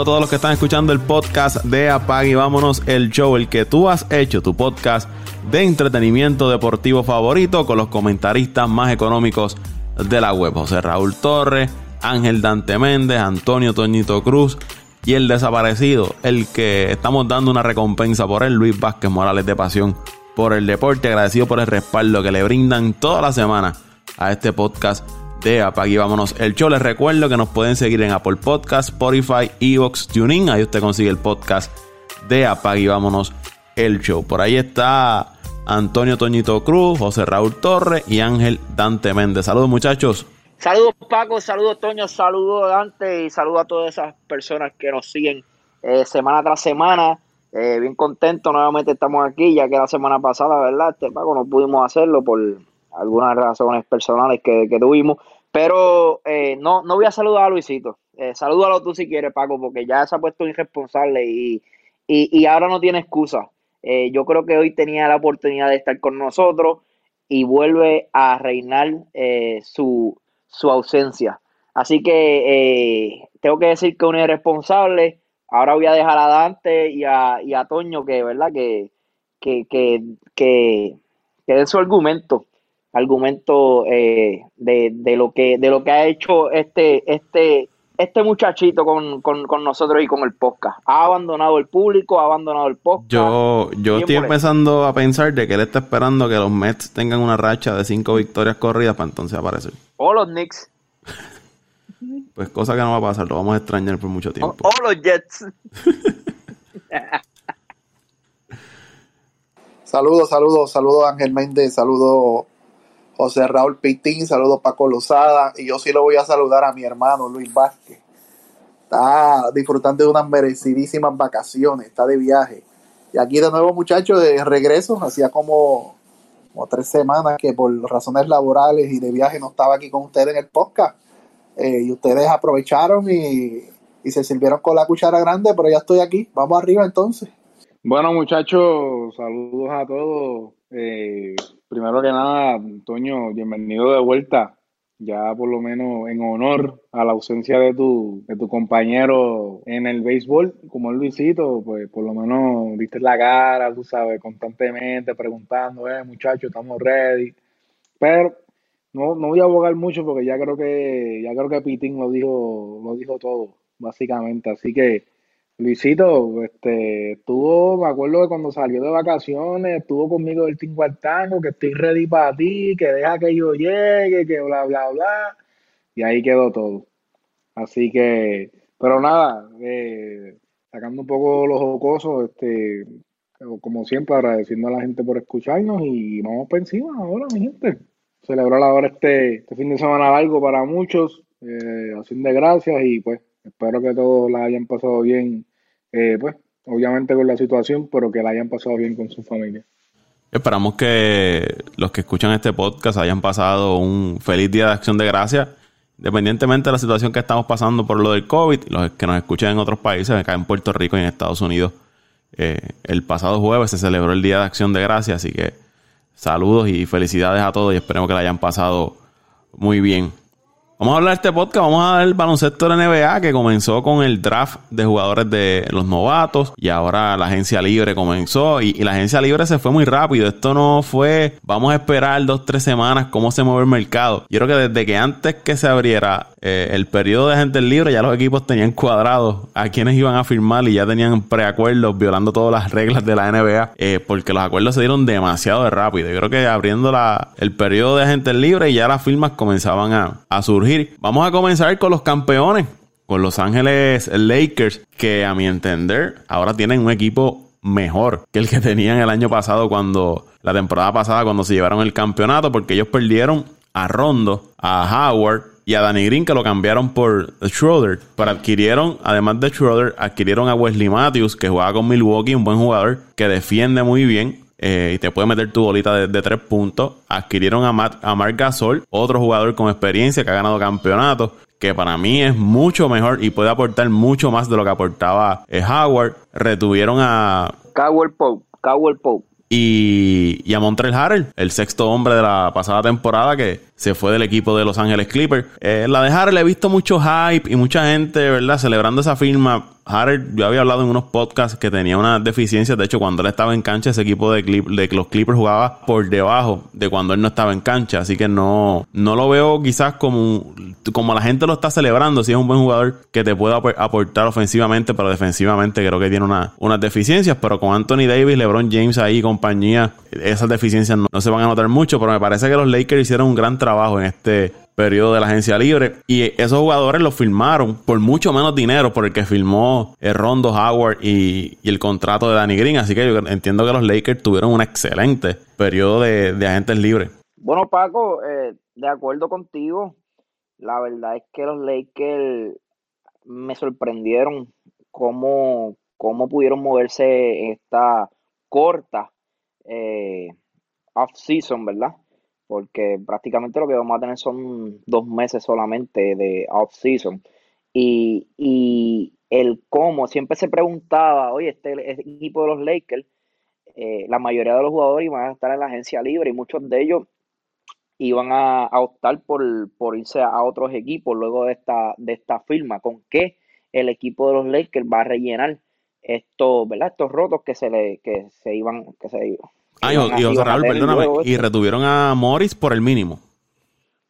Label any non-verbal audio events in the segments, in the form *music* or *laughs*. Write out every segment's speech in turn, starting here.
a todos los que están escuchando el podcast de Apag y vámonos el show, el que tú has hecho, tu podcast de entretenimiento deportivo favorito con los comentaristas más económicos de la web. José Raúl Torres, Ángel Dante Méndez, Antonio Toñito Cruz y el desaparecido, el que estamos dando una recompensa por él, Luis Vázquez Morales de Pasión por el deporte, agradecido por el respaldo que le brindan toda la semana a este podcast de Apag Vámonos el show. Les recuerdo que nos pueden seguir en Apple Podcast, Spotify, Evox, TuneIn. Ahí usted consigue el podcast de Apag Vámonos el show. Por ahí está Antonio Toñito Cruz, José Raúl Torres y Ángel Dante Méndez. Saludos muchachos. Saludos Paco, saludos Toño, saludos Dante y saludos a todas esas personas que nos siguen eh, semana tras semana. Eh, bien contento, nuevamente estamos aquí, ya que la semana pasada, ¿verdad? Este Paco no pudimos hacerlo por algunas razones personales que, tuvimos. Pero eh, no, no voy a saludar a Luisito. Eh, salúdalo tú si quieres, Paco, porque ya se ha puesto irresponsable y, y, ahora no tiene excusa. Eh, yo creo que hoy tenía la oportunidad de estar con nosotros y vuelve a reinar eh, su, su ausencia. Así que tengo que decir que uno es irresponsable. Ahora voy a dejar a Dante y a, y a Toño que, ¿verdad? Que, que, que, que, que den su argumento argumento eh, de, de, lo que de lo que ha hecho este este este muchachito con, nosotros y con el podcast. Ha abandonado el público, ha abandonado el podcast. Yo, yo estoy empezando a pensar de que él está esperando que los Mets tengan una racha de cinco victorias corridas para entonces aparecer. O los Knicks. *laughs* Pues cosa que no va a pasar, lo vamos a extrañar por mucho tiempo. O, los Jets. *laughs* saludos, saludos, saludos Ángel Méndez, saludos José Raúl Pitín, saludos Paco Lozada, y yo sí lo voy a saludar a mi hermano Luis Vázquez. Está disfrutando de unas merecidísimas vacaciones, está de viaje. Y aquí de nuevo, muchachos, de regreso, hacía como, tres semanas que por razones laborales y de viaje no estaba aquí con ustedes en el podcast. Eh, y ustedes aprovecharon y, y se sirvieron con la cuchara grande, pero ya estoy aquí. Vamos arriba entonces. Bueno, muchachos, saludos a todos. Eh, primero que nada, Antonio, bienvenido de vuelta. Ya por lo menos en honor a la ausencia de tu, de tu compañero en el béisbol, como el Luisito, pues por lo menos diste la cara, tú sabes, constantemente preguntando, eh, muchachos, estamos ready. Pero no, no voy a abogar mucho porque ya creo que, ya creo que Pitín lo dijo, lo dijo todo, básicamente. Así que Luisito, este, estuvo, me acuerdo de cuando salió de vacaciones, estuvo conmigo del Tingo al Tango, que estoy ready para ti, que deja que yo llegue, que bla, bla, bla. Y ahí quedó todo. Así que, pero nada, eh, sacando un poco los jocosos, este, como siempre, agradeciendo a la gente por escucharnos y vamos por encima ahora, mi gente. Celebrar ahora este, este fin de semana largo para muchos, eh, de gracias y pues espero que todos la hayan pasado bien eh, pues, obviamente con la situación, pero que la hayan pasado bien con su familia. Esperamos que los que escuchan este podcast hayan pasado un feliz día de acción de gracias, independientemente de la situación que estamos pasando por lo del COVID, los que nos escuchan en otros países, acá en Puerto Rico y en Estados Unidos. Eh, el pasado jueves se celebró el Día de Acción de Gracias, así que saludos y felicidades a todos y esperemos que la hayan pasado muy bien. Vamos a hablar de este podcast, vamos a ver el baloncesto de la NBA que comenzó con el draft de jugadores de los novatos y ahora la agencia libre comenzó y, la agencia libre se fue muy rápido. Esto no fue, vamos a esperar dos, tres semanas cómo se mueve el mercado. Yo creo que desde que antes que se abriera eh, el periodo de gente libre ya los equipos tenían cuadrados a quienes iban a firmar y ya tenían preacuerdos violando todas las reglas de la NBA eh, porque los acuerdos se dieron demasiado de rápido. Yo creo que abriendo la, el periodo de agentes libre ya las firmas comenzaban a, a surgir Vamos a comenzar con los campeones, con Los Ángeles Lakers, que a mi entender ahora tienen un equipo mejor que el que tenían el año pasado cuando la temporada pasada cuando se llevaron el campeonato porque ellos perdieron a Rondo, a Howard y a Danny Green que lo cambiaron por Schroeder. Pero adquirieron, además de Schroeder, adquirieron a Wesley Matthews que jugaba con Milwaukee, un buen jugador que defiende muy bien eh, y te puede meter tu bolita de, tres puntos. Adquirieron a, Matt, a Mark Gasol, otro jugador con experiencia que ha ganado campeonatos, que para mí es mucho mejor y puede aportar mucho más de lo que aportaba eh, Howard. Retuvieron a... Cowell Pope. Cowell Pope. y, y a Montreal Harrell, el sexto hombre de la pasada temporada que se fue del equipo de Los Ángeles Clippers. Eh, la de Harrell he visto mucho hype y mucha gente, ¿verdad? Celebrando esa firma. Harrell, yo había hablado en unos podcasts que tenía unas deficiencias. De hecho, cuando él estaba en cancha, ese equipo de, Clip, de los Clippers jugaba por debajo de cuando él no estaba en cancha. Así que no, no lo veo quizás como, como la gente lo está celebrando. Si es un buen jugador que te pueda aportar ofensivamente, pero defensivamente creo que tiene una, unas deficiencias. Pero con Anthony Davis, LeBron James ahí y compañía, esas deficiencias no se van a notar mucho. Pero me parece que los Lakers hicieron un gran trabajo en este periodo de la agencia libre. Y esos jugadores los firmaron por mucho menos dinero por el que firmó el eh, Rondo Howard y, el contrato de Danny Green. Así que yo entiendo que los Lakers tuvieron un excelente periodo de, agentes libres. Bueno, Paco, eh, de acuerdo contigo, la verdad es que los Lakers me sorprendieron cómo, cómo pudieron moverse esta corta eh, off-season, ¿verdad? Porque prácticamente lo que vamos a tener son dos meses solamente de off-season. Y, el cómo, siempre se preguntaba, oye, este, este equipo de los Lakers, eh, la mayoría de los jugadores iban a estar en la agencia libre y muchos de ellos iban a, optar por, irse a otros equipos luego de esta, de esta firma. ¿Con qué el equipo de los Lakers va a rellenar estos, ¿verdad? estos rotos que se le, que se iban, que se Ah, y, perdóname, y retuvieron a Morris por el mínimo.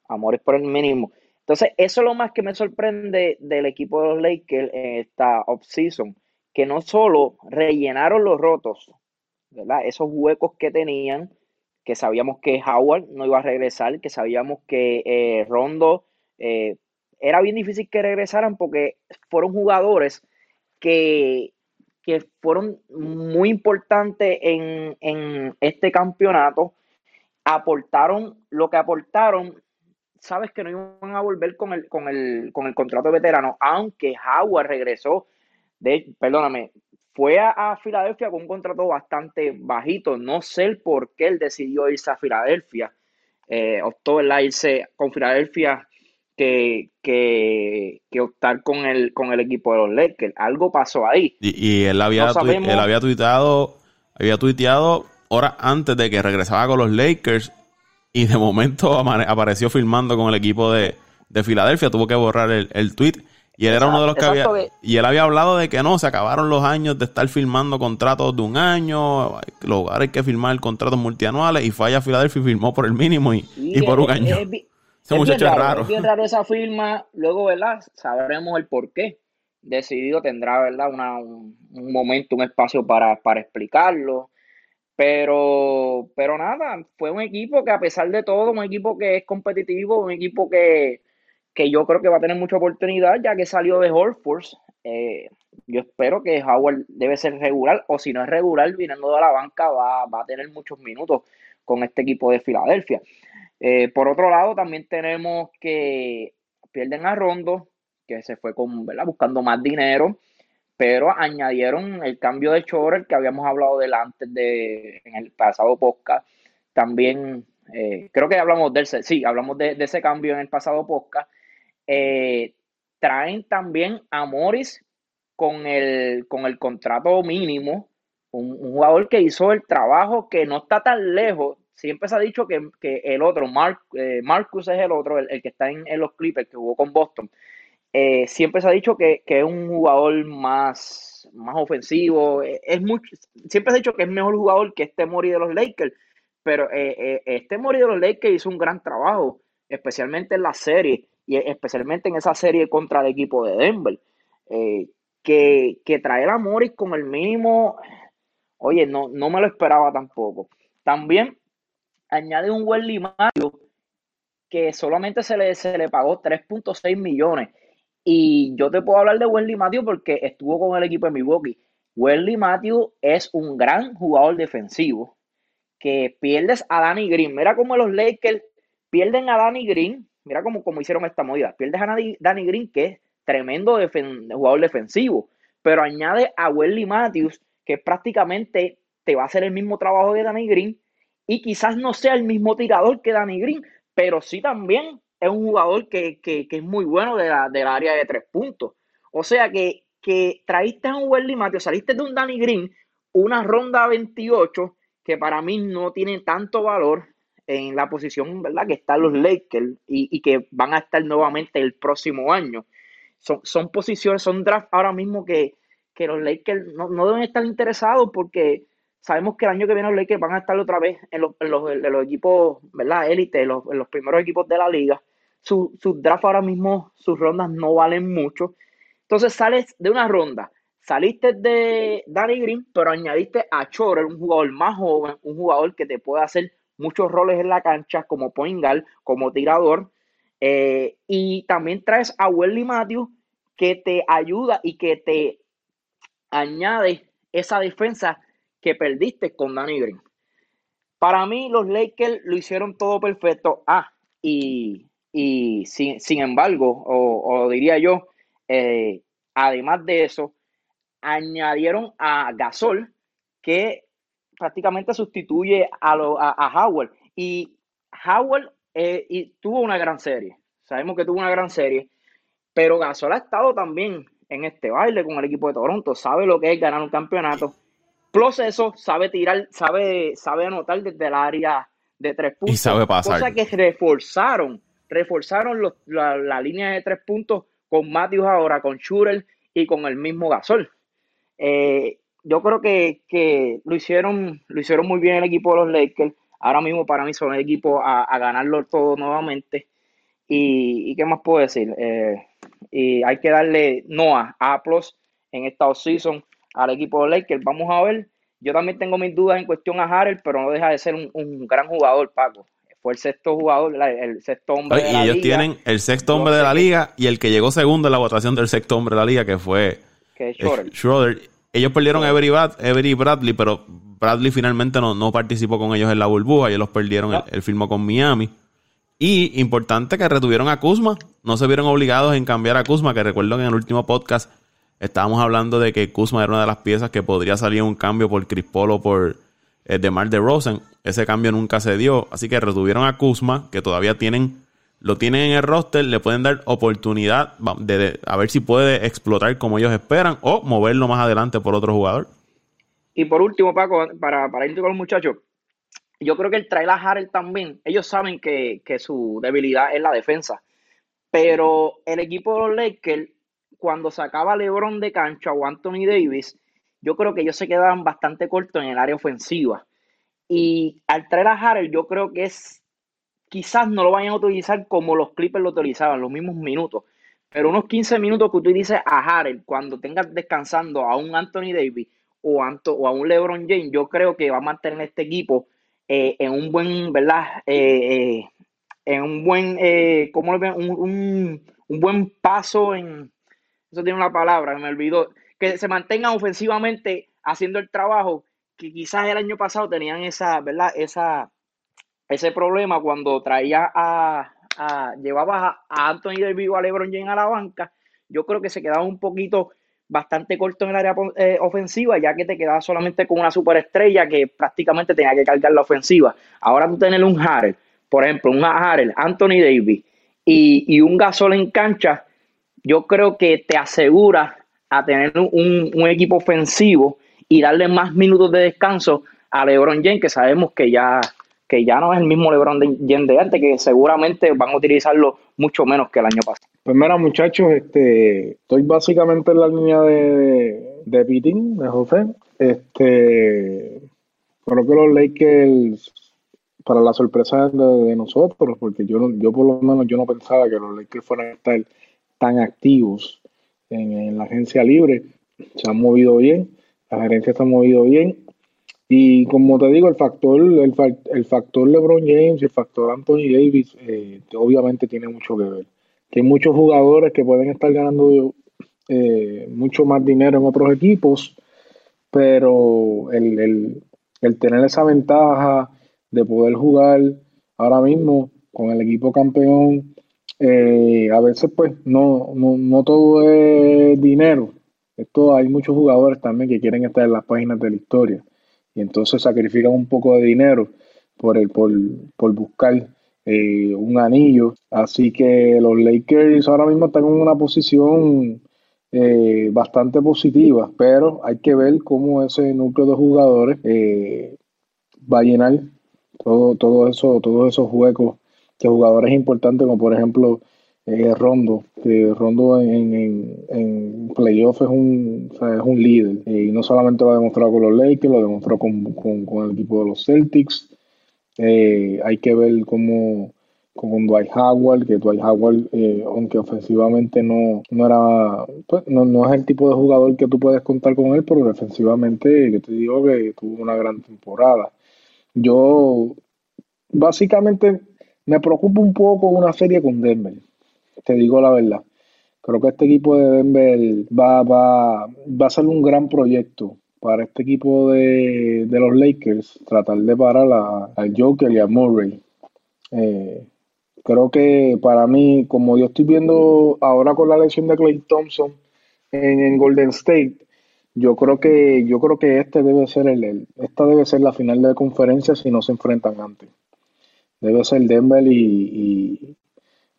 A Morris por el mínimo. Entonces, eso es lo más que me sorprende del equipo de los Lakers en esta offseason, que no solo rellenaron los rotos, ¿verdad? Esos huecos que tenían, que sabíamos que Howard no iba a regresar, que sabíamos que eh, Rondo eh, era bien difícil que regresaran porque fueron jugadores que fueron muy importantes en, este campeonato, aportaron lo que aportaron, sabes que no iban a volver con el, con el, con el contrato de veterano, aunque Howard regresó, de, perdóname, fue a, Filadelfia con un contrato bastante bajito, no sé por qué él decidió irse a Filadelfia, eh, optó en irse con Filadelfia que, optar con el, con el equipo de los Lakers. Algo pasó ahí. Y, él, había él había tuiteado, había tuiteado horas antes de que regresaba con los Lakers y de momento apareció filmando con el equipo de, Filadelfia. Tuvo que borrar el, el tweet. Y él era uno de los que había. Y él había hablado de que no, se acabaron los años de estar firmando contratos de un año. Los hay que firmar contratos multianuales. Y falla a Filadelfia y firmó por el mínimo y, por un año es bien raro, esa firma. Luego, ¿verdad? Sabremos el por qué. Decidido tendrá, ¿verdad? un, momento, un espacio para, explicarlo. Pero, pero nada, fue un equipo que a pesar de todo, un equipo que es competitivo, un equipo que, yo creo que va a tener mucha oportunidad, ya que salió de Horford. Eh, yo espero que Howard debe ser regular, o si no es regular, viniendo de la banca, va, va a tener muchos minutos con este equipo de Filadelfia. Eh, por otro lado, también tenemos que pierden a Rondo, que se fue con, buscando más dinero, pero añadieron el cambio de Chorel que habíamos hablado del antes de, en el pasado podcast. También, eh, creo que hablamos de ese, sí, hablamos de, ese cambio en el pasado podcast. Eh, traen también a Morris con el, con el contrato mínimo, un, jugador que hizo el trabajo que no está tan lejos siempre se ha dicho que, el otro, eh, Marcus es el otro, el, que está en, los Clippers, que jugó con Boston, eh, siempre se ha dicho que, es un jugador más, más ofensivo, eh, es mucho, siempre se ha dicho que es mejor jugador que este Mori de los Lakers, pero este Mori de los Lakers hizo un gran trabajo, especialmente en la serie, y especialmente en esa serie contra el equipo de Denver, que, que traer a Morris con el mínimo, oye, no, no me lo esperaba tampoco. También añade un Welly Mario que solamente se le, se le pagó 3.6 millones. Y yo te puedo hablar de Wesley Matthew porque estuvo con el equipo de Milwaukee. Wesley Matthew es un gran jugador defensivo que pierdes a Danny Green. Mira cómo los Lakers pierden a Danny Green. Mira cómo, hicieron esta movida. Pierdes a Danny Green, que es tremendo jugador defensivo. Pero añade a Wesley Matthews, que prácticamente te va a hacer el mismo trabajo de Danny Green y quizás no sea el mismo tirador que Danny Green, pero sí también es un jugador que, es muy bueno de la, del área de tres puntos. O sea que, que traíste a un Wesley Matthews, saliste de un Danny Green, una ronda 28, que para mí no tiene tanto valor en la posición ¿verdad? que están los Lakers y, que van a estar nuevamente el próximo año. Son, son posiciones, son drafts ahora mismo que, los Lakers no, deben estar interesados porque sabemos que el año que viene los Lakers van a estar otra vez en los, equipos, ¿verdad? Élite, en los primeros equipos de la liga. Sus su draft ahora mismo, sus rondas no valen mucho. Entonces sales de una ronda, saliste de Danny Green, pero añadiste a Chorel, un jugador más joven, un jugador que te puede hacer muchos roles en la cancha como point guard, como tirador. Eh, y también traes a Welly Matthews que te ayuda y que te añade esa defensa que perdiste con Danny Green. Para mí, los Lakers lo hicieron todo perfecto. Ah, y, sin, embargo, o, diría yo, eh, además de eso, añadieron a Gasol, que prácticamente sustituye a, a, Howard. Y Howard eh, y tuvo una gran serie. Sabemos que tuvo una gran serie. Pero Gasol ha estado también en este baile con el equipo de Toronto. Sabe lo que es ganar un campeonato. Plus eso, sabe tirar, sabe, sabe anotar desde el área de tres puntos. Y sabe pasar. Cosa que reforzaron, reforzaron la, línea de tres puntos con Matthews ahora, con Schurel y con el mismo Gasol. Eh, yo creo que, lo hicieron, lo hicieron muy bien el equipo de los Lakers. Ahora mismo para mí son el equipo a, ganarlo todo nuevamente. Y, qué más puedo decir? Eh, y hay que darle Noah A plus en esta offseason al equipo de Lakers. Vamos a ver. Yo también tengo mis dudas en cuestión a Harrell, pero no deja de ser un, gran jugador, Paco. Fue el sexto jugador, el sexto hombre de la liga. Y ellos tienen el sexto hombre de la liga y el que llegó segundo en la votación del sexto hombre de la liga, que fue que Schroeder. Schroeder. Ellos perdieron a Avery, Bradley, pero Bradley finalmente no, no, participó con ellos en la burbuja. Ellos los perdieron, el, el firmó con Miami. Y importante que retuvieron a Kuzma. No se vieron obligados en cambiar a Kuzma, que recuerdo que en el último podcast estábamos hablando de que Kuzma era una de las piezas que podría salir un cambio por Chris Paul o por eh, DeMar DeRozan. Ese cambio nunca se dio. Así que retuvieron a Kuzma, que todavía tienen lo tienen en el roster, le pueden dar oportunidad de, a ver si puede explotar como ellos esperan o moverlo más adelante por otro jugador. Y por último, Paco, para, para ir con los muchachos, yo creo que el trail a también, ellos saben que, su debilidad es la defensa, pero el equipo de los Lakers, cuando sacaba LeBron de cancha o Anthony Davis, yo creo que ellos se quedaban bastante cortos en el área ofensiva. Y al traer a Harrell, yo creo que es quizás no lo vayan a utilizar como los Clippers lo utilizaban, los mismos minutos. Pero unos 15 minutos que utilices a Harrell cuando tengas descansando a un Anthony Davis o, a un LeBron James, yo creo que va a mantener este equipo eh, en un buen, ¿verdad? Eh, eh, en un buen, ¿cómo le un, un, un, buen paso en, eso tiene una palabra, me olvidó, que se mantengan ofensivamente haciendo el trabajo que quizás el año pasado tenían esa, ¿verdad? Esa, ese problema cuando traía a, llevaba a, Anthony Davis o a LeBron James a la banca, yo creo que se quedaba un poquito bastante corto en el área eh, ofensiva, ya que te quedaba solamente con una superestrella que prácticamente tenía que cargar la ofensiva. Ahora tú tener un Harrell, por ejemplo, un Harrell, Anthony Davis y, y, un Gasol en cancha, yo creo que te asegura a tener un, un equipo ofensivo y darle más minutos de descanso a LeBron James, que sabemos que ya que ya no es el mismo LeBron James de antes, que seguramente van a utilizarlo mucho menos que el año pasado. Pues mira, muchachos, este, estoy básicamente en la línea de, de Pitín, de José. Este, creo que los Lakers, para la sorpresa de, nosotros, porque yo, yo por lo menos yo no pensaba que los Lakers fueran a estar tan activos en, la agencia libre. Se han movido bien, la gerencia se ha movido bien y como te digo, el factor, el, factor LeBron James y el factor Anthony Davis eh, obviamente tiene mucho que ver. Que hay muchos jugadores que pueden estar ganando eh, mucho más dinero en otros equipos, pero el, tener esa ventaja de poder jugar ahora mismo con el equipo campeón, eh, a veces pues no, no, no todo es dinero. Esto hay muchos jugadores también que quieren estar en las páginas de la historia y entonces sacrifican un poco de dinero por, el, por, buscar eh, un anillo. Así que los Lakers ahora mismo están en una posición eh, bastante positiva, pero hay que ver cómo ese núcleo de jugadores eh, va a llenar todo, todo eso, todos esos huecos de jugadores importantes, como por ejemplo eh, Rondo, que Rondo en, en, en playoff es un, es un líder, y no solamente lo ha demostrado con los Lakers, lo demostró con, con, el equipo de los Celtics. Eh, hay que ver cómo con Dwight Howard, que Dwight Howard, eh, aunque ofensivamente no, no era, pues, no, no, es el tipo de jugador que tú puedes contar con él, pero defensivamente, que te digo que tuvo una gran temporada. Yo, básicamente, me preocupa un poco una serie con Denver, te digo la verdad. Creo que este equipo de Denver va, va, va a ser un gran proyecto para este equipo de, de los Lakers, tratar de parar a, al Joker y a Murray. Eh, Creo que para mí, como yo estoy viendo ahora con la lesión de Clay Thompson en, Golden State, yo creo que yo creo que este debe ser el, esta debe ser la final de conferencia si no se enfrentan antes. Debe ser Denver y,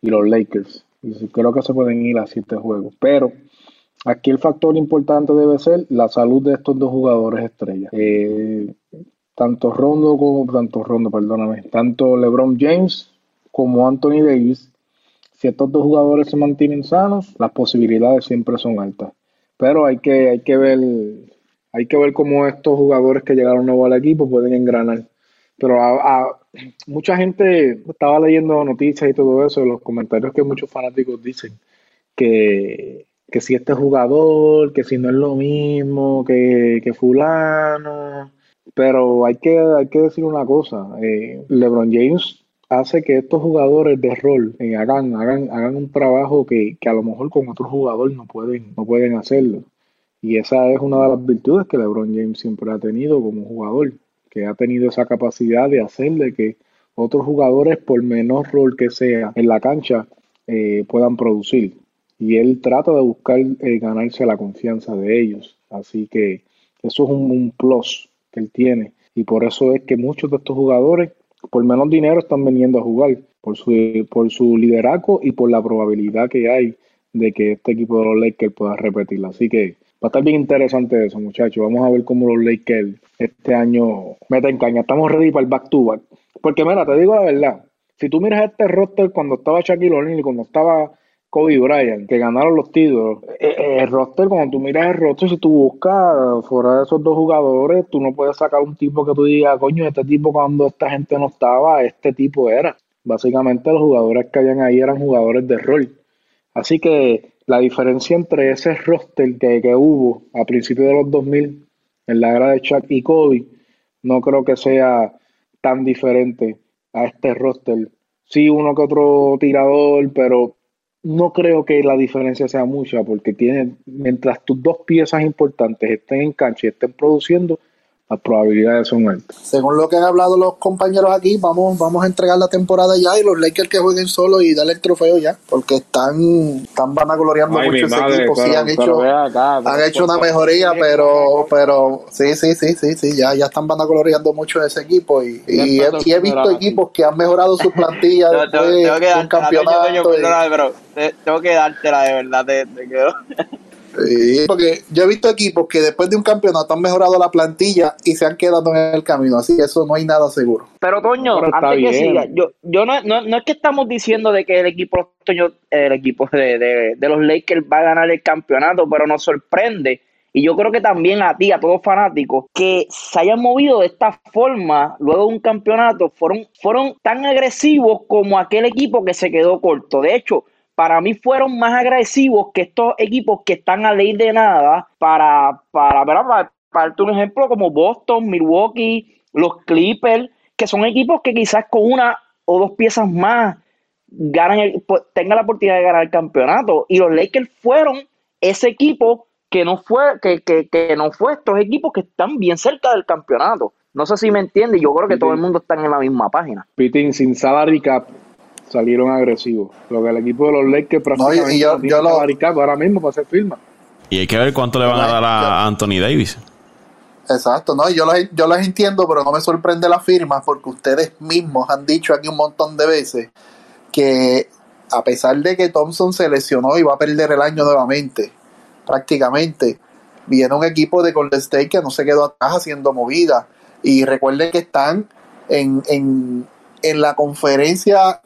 y, los Lakers. Y creo que se pueden ir a siete juegos. Pero aquí el factor importante debe ser la salud de estos dos jugadores estrellas. Eh, tanto Rondo como tanto Rondo, perdóname, tanto LeBron James como Anthony Davis, si estos dos jugadores se mantienen sanos, las posibilidades siempre son altas. Pero hay que, hay que ver, hay que ver cómo estos jugadores que llegaron nuevos al equipo pueden engranar. Pero a, mucha gente estaba leyendo noticias y todo eso, los comentarios que muchos fanáticos dicen que, que si este jugador, que si no es lo mismo, que, que fulano. Pero hay que, hay que decir una cosa, eh, LeBron James hace que estos jugadores de rol eh, hagan, hagan, hagan un trabajo que, a lo mejor con otro jugador no pueden, no pueden hacerlo. Y esa es una de las virtudes que LeBron James siempre ha tenido como jugador, que ha tenido esa capacidad de hacer de que otros jugadores, por menor rol que sea en la cancha, eh, puedan producir. Y él trata de buscar eh, ganarse la confianza de ellos. Así que eso es un, plus que él tiene. Y por eso es que muchos de estos jugadores por menos dinero están veniendo a jugar, por su, por su liderazgo y por la probabilidad que hay de que este equipo de los Lakers pueda repetirla. Así que va a estar bien interesante eso, muchachos. Vamos a ver cómo los Lakers este año meten caña. Estamos ready para el back to back. Porque mira, te digo la verdad, si tú miras este roster cuando estaba Shaquille O'Neal y cuando estaba Kobe Bryant, que ganaron los títulos. Eh, eh, el roster, cuando tú miras el roster, si tú buscas fuera de esos dos jugadores, tú no puedes sacar un tipo que tú digas, coño, este tipo cuando esta gente no estaba, este tipo era. Básicamente los jugadores que habían ahí eran jugadores de rol. Así que la diferencia entre ese roster que, que hubo a principios de los 2000, en la era de Chuck y Kobe, no creo que sea tan diferente a este roster. Sí, uno que otro tirador, pero no creo que la diferencia sea mucha porque tiene, mientras tus dos piezas importantes estén en cancha y estén produciendo, las probabilidades son altas. Según lo que han hablado los compañeros aquí, vamos, vamos a entregar la temporada ya y los Lakers que jueguen solo y darle el trofeo ya, porque están, están vanagloriando mucho ese equipo. sí, han hecho, han hecho una mejoría, pero, pero sí, sí, sí, sí, sí, ya, ya están vanagloriando mucho ese equipo y, y, he, visto equipos que han mejorado su plantilla *laughs* después de un campeonato. tengo que dártela de verdad, te, te quedo. Sí, porque yo he visto equipos que después de un campeonato han mejorado la plantilla y se han quedado en el camino, así que eso no hay nada seguro. Pero Toño, antes que siga, yo, yo no, no, no, es que estamos diciendo de que el equipo, Toño, el equipo de, de, los Lakers va a ganar el campeonato, pero nos sorprende. Y yo creo que también a ti, a todos fanáticos, que se hayan movido de esta forma luego de un campeonato, fueron, fueron tan agresivos como aquel equipo que se quedó corto. De hecho, para mí fueron más agresivos que estos equipos que están a ley de nada para, para, para, para, un ejemplo como Boston, Milwaukee, los Clippers, que son equipos que quizás con una o dos piezas más ganan pues, tengan la oportunidad de ganar el campeonato. Y los Lakers fueron ese equipo que no fue, que, que, que no fue estos equipos que están bien cerca del campeonato. No sé si me entiende, yo creo que todo el mundo está en la misma página. Pitín, sin salary cap, salieron agresivos. Lo que el equipo de los Lakers prácticamente yo, yo lo... ahora mismo para hacer firma. Y hay que ver cuánto le van a dar a Anthony Davis. Exacto, no, yo las, yo las entiendo, pero no me sorprende la firma porque ustedes mismos han dicho aquí un montón de veces que a pesar de que Thompson se lesionó y va a perder el año nuevamente, prácticamente, viene un equipo de Golden State que no se quedó atrás haciendo movida Y recuerden que están en, en, en la conferencia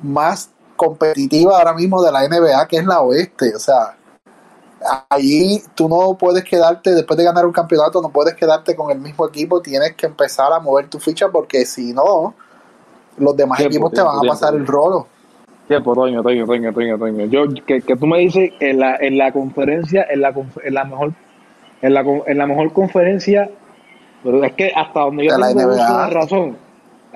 más competitiva ahora mismo de la NBA, que es la oeste. O sea, allí tú no puedes quedarte, después de ganar un campeonato, no puedes quedarte con el mismo equipo, tienes que empezar a mover tu ficha porque si no, los demás Tiempo, equipos te tiempo, van a pasar el rolo. Tiempo, Toño, Toño, Toño, Toño, Toño. Yo, que, que tú me dices en la, en la conferencia, en la, en la mejor, en la, en la mejor conferencia, pero es que hasta donde yo De tengo razón,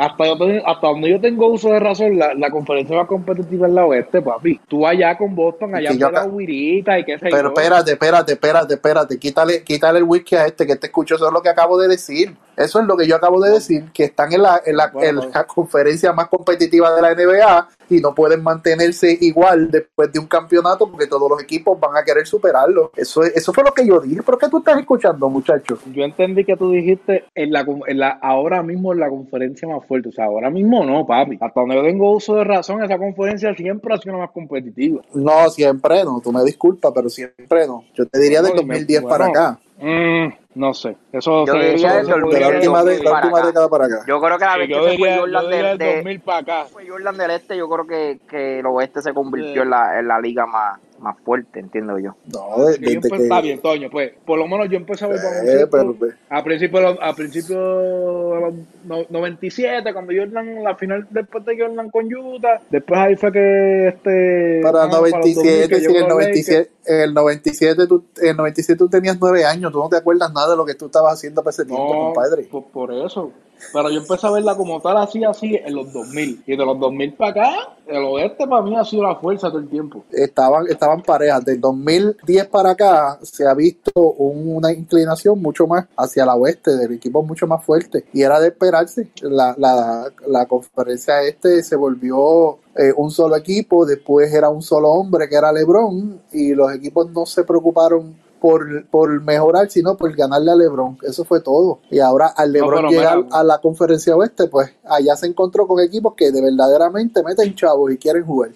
hasta, yo tengo- hasta donde yo tengo uso de razón, la, la conferencia más competitiva es la oeste, papi. Tú allá con Boston, allá con la Huirita y qué sé Pero yo. espérate, espérate, espérate, espérate, quítale, quítale el whisky a este que te escucho, eso es lo que acabo de decir. Eso es lo que yo acabo de decir, que están en la, en la, Bueno, en la conferencia más competitiva de la NBA y no pueden mantenerse igual después de un campeonato porque todos los equipos van a querer superarlo. Eso, es- eso fue lo que yo dije. ¿Por qué tú estás escuchando, muchacho? Yo entendí que tú dijiste en la, en la ahora mismo en la conferencia más fuerte. O sea, ahora mismo no, papi. Hasta donde yo tengo uso de razón, esa conferencia siempre ha sido la más competitiva. No, siempre no, tú me disculpas, pero siempre no. Yo te diría del No, y me- 2010 para bueno, acá. Mm, no sé. Eso, Yo eso- diría eso- del eso- 2000 De la última, de, 2000 la para última acá. década para acá. Yo creo que la vez que se fue Jordan del, el de- 2000 para acá. fue Jordan del Este, yo creo que, que el Oeste se convirtió Sí. en, la, en la liga más, más fuerte, entiendo yo. No, de- desde empe- que... Está bien, Toño, pues por lo menos yo empecé a ver Eh, pero, pues. a principio, de los- a principio de los no- 97, cuando Jordan, la final después de Jordan con Utah, después ahí fue que este... Para los 97, 2000, que sí, llegó en el los 97, en el 97, tú, el 97 tú tenías nueve años, tú no te acuerdas nada de lo que tú estabas haciendo para ese tiempo, No, compadre. por, por eso. Pero yo empecé a verla como tal, así, así, en los 2000. Y de los 2000 para acá, el oeste para mí ha sido la fuerza todo el tiempo. Estaban, estaban parejas. Del 2010 para acá se ha visto un- una inclinación mucho más hacia la oeste, del equipo mucho más fuerte. Y era de esperarse. La, la, la conferencia este se volvió eh, un solo equipo, después era un solo hombre que era LeBron, y los equipos no se preocuparon por, por mejorar, sino por ganarle a LeBron. Eso fue todo. Y ahora al LeBron pero llegar a la conferencia oeste, pues allá se encontró con equipos que de verdaderamente meten chavos y quieren jugar.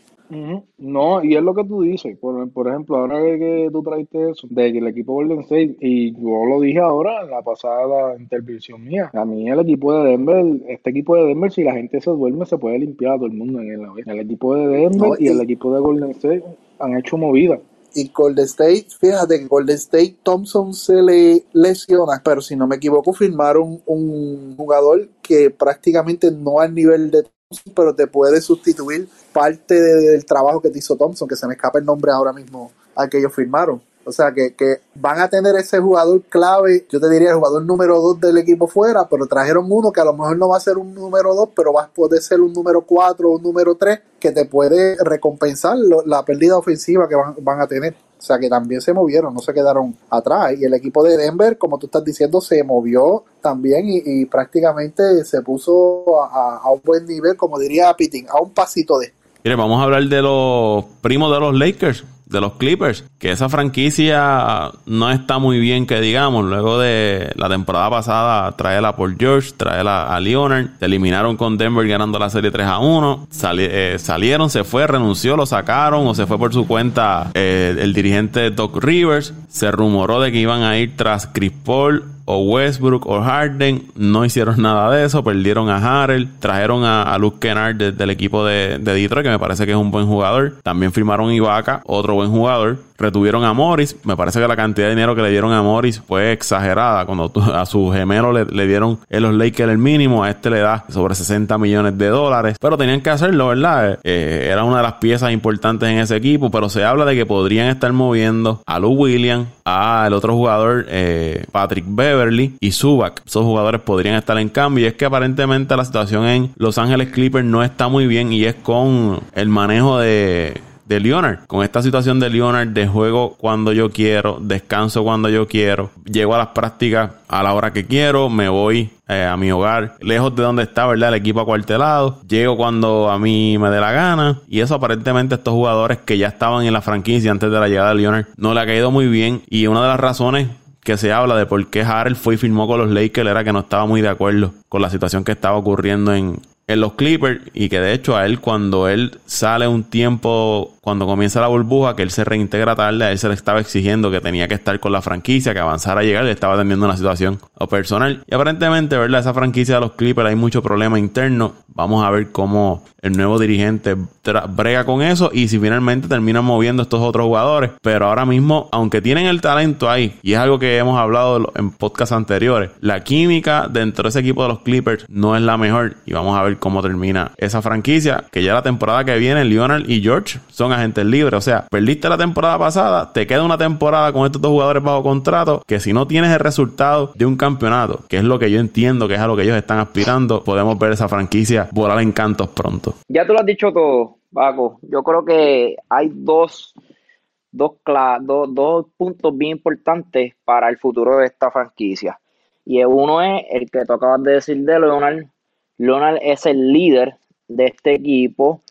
No, y es lo que tú dices. Por, por ejemplo, ahora que, que tú traiste eso, de que el equipo Golden State, y yo lo dije ahora en la pasada intervención mía, a mí el equipo de Denver, este equipo de Denver, si la gente se duerme, se puede limpiar a todo el mundo en el, el equipo de Denver No, y, y- el equipo de Golden State han hecho movida. Y Golden State, fíjate que Golden State Thompson se le lesiona, pero si no me equivoco, firmaron un jugador que prácticamente no al nivel de Thompson, pero te puede sustituir parte de- del trabajo que te hizo Thompson, que se me escapa el nombre ahora mismo al que ellos firmaron. O sea que, que van a tener ese jugador clave, yo te diría el jugador número 2 del equipo fuera, pero trajeron uno que a lo mejor no va a ser un número 2, pero va a poder ser un número 4 o un número 3 que te puede recompensar la pérdida ofensiva que van, van a tener. O sea que también se movieron, no se quedaron atrás. Y el equipo de Denver, como tú estás diciendo, se movió también y, y prácticamente se puso a, a- a un buen nivel, como diría Pitting, a un pasito de. Mire, vamos a hablar de los primos de los Lakers, de los Clippers, que esa franquicia no está muy bien, que digamos, luego de la temporada pasada traerla por George, traerla a Leonard, se eliminaron con Denver ganando la serie 3 a 1, Sali- eh, salieron, se fue, renunció, lo sacaron o se fue por su cuenta eh, el dirigente Doc Rivers, se rumoró de que iban a ir tras Chris Paul o Westbrook o Harden. No hicieron nada de eso. Perdieron a Harrell. Trajeron a, a Luke Kennard de- del equipo de, de Detroit, que me parece que es un buen jugador. También firmaron Ibaka, otro buen jugador. Retuvieron a Morris. Me parece que la cantidad de dinero que le dieron a Morris fue exagerada. Cuando a su gemelo le, le dieron en los Lakers el mínimo, a este le da sobre 60 millones de dólares. Pero tenían que hacerlo, ¿verdad? Eh, era una de las piezas importantes en ese equipo. Pero se habla de que podrían estar moviendo a Lou Williams, a el otro jugador, eh, Patrick Beverly y Zubac. Esos jugadores podrían estar en cambio. Y es que aparentemente la situación en Los Ángeles Clippers no está muy bien. Y es con el manejo de de Leonard. Con esta situación de Leonard de juego cuando yo quiero, descanso cuando yo quiero, llego a las prácticas a la hora que quiero, me voy eh, a mi hogar, lejos de donde está, ¿verdad? El equipo acuartelado, llego cuando a mí me dé la gana y eso aparentemente estos jugadores que ya estaban en la franquicia antes de la llegada de Leonard no le ha caído muy bien y una de las razones que se habla de por qué Harrell fue y firmó con los Lakers era que no estaba muy de acuerdo con la situación que estaba ocurriendo en, en los Clippers y que de hecho a él cuando él sale un tiempo, cuando comienza la burbuja, que él se reintegra tarde, a él se le estaba exigiendo que tenía que estar con la franquicia, que avanzara a llegar, le estaba atendiendo una situación personal. Y aparentemente, ¿verdad? Esa franquicia de los Clippers hay mucho problema interno. Vamos a ver cómo el nuevo dirigente brega con eso y si finalmente terminan moviendo estos otros jugadores. Pero ahora mismo, aunque tienen el talento ahí, y es algo que hemos hablado en podcasts anteriores, la química dentro de ese equipo de los Clippers no es la mejor. Y vamos a ver cómo termina esa franquicia, que ya la temporada que viene, Lionel y George son agentes libres. O sea, perdiste la temporada pasada, te queda una temporada con estos dos jugadores bajo contrato, que si no tienes el resultado de un campeonato, que es lo que yo entiendo que es a lo que ellos están aspirando, podemos ver esa franquicia volar en cantos pronto. Ya tú lo has dicho todo, Paco. Yo creo que hay dos, dos, dos puntos bien importantes para el futuro de esta franquicia. Y uno es el que tú acabas de decir de Leonard, Leonard es el líder de este equipo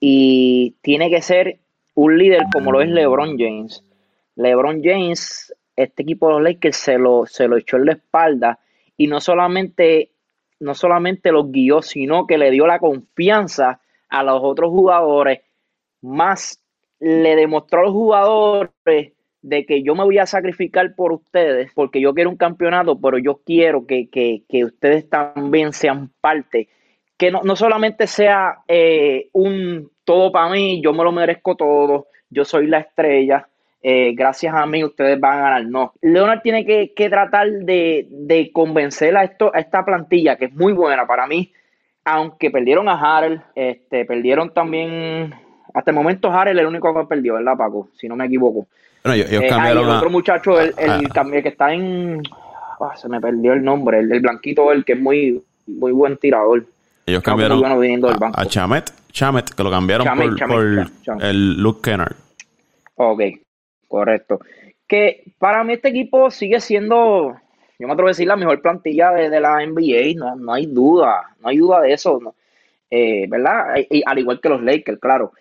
y tiene que ser un líder como lo es LeBron James. LeBron James, este equipo de los Lakers se lo, se lo echó en la espalda y no solamente, no solamente los guió, sino que le dio la confianza a los otros jugadores, más le demostró a los jugadores de que yo me voy a sacrificar por ustedes porque yo quiero un campeonato, pero yo quiero que, ustedes también sean parte. Que no, solamente sea eh, un todo para mí, yo me lo merezco todo, yo soy la estrella, eh, gracias a mí ustedes van a ganar. No, Leonard tiene que, tratar de, convencer a, esto, a esta plantilla, que es muy buena para mí, aunque perdieron a Harrell, este, perdieron también, hasta el momento Harrell es el único que perdió, ¿verdad, Paco? Si no me equivoco. Bueno, ellos, eh, cambiaron el otro muchacho, el, el, que está en. Ah, se me perdió el nombre, el, blanquito, el que es muy, muy buen tirador. Ellos cambiaron a, Chamet, Chamet, que lo cambiaron por, el Luke Kennard. Ok, correcto. Que para mí este equipo sigue siendo, yo me atrevo a decir, la mejor plantilla de, la NBA, no, no hay duda, no hay duda de eso, eh, ¿verdad? Al igual que los Lakers, claro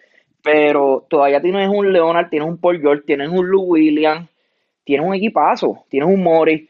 pero todavía tienes un Leonard, tienes un Paul George, tienes un Lou Williams, tienes un equipazo, tienes un Mori.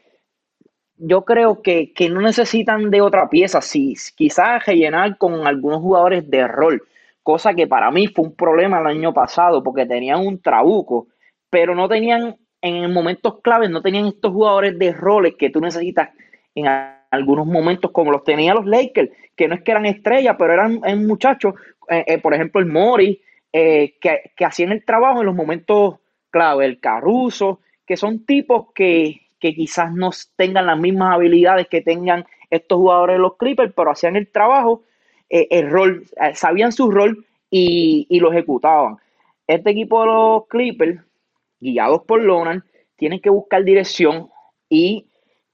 Yo creo que, no necesitan de otra pieza, si quizás rellenar con algunos jugadores de rol, cosa que para mí fue un problema el año pasado porque tenían un trabuco, pero no tenían en momentos claves, no tenían estos jugadores de roles que tú necesitas en algunos momentos como los tenían los Lakers, que no es que eran estrellas, pero eran, muchachos, eh, eh, por ejemplo el Mori, eh, que, hacían el trabajo en los momentos clave, el Caruso, que son tipos que, quizás no tengan las mismas habilidades que tengan estos jugadores de los Clippers, pero hacían el trabajo, el rol, sabían su rol y, lo ejecutaban. Este equipo de los Clippers, guiados por Lonan, tienen que buscar dirección y,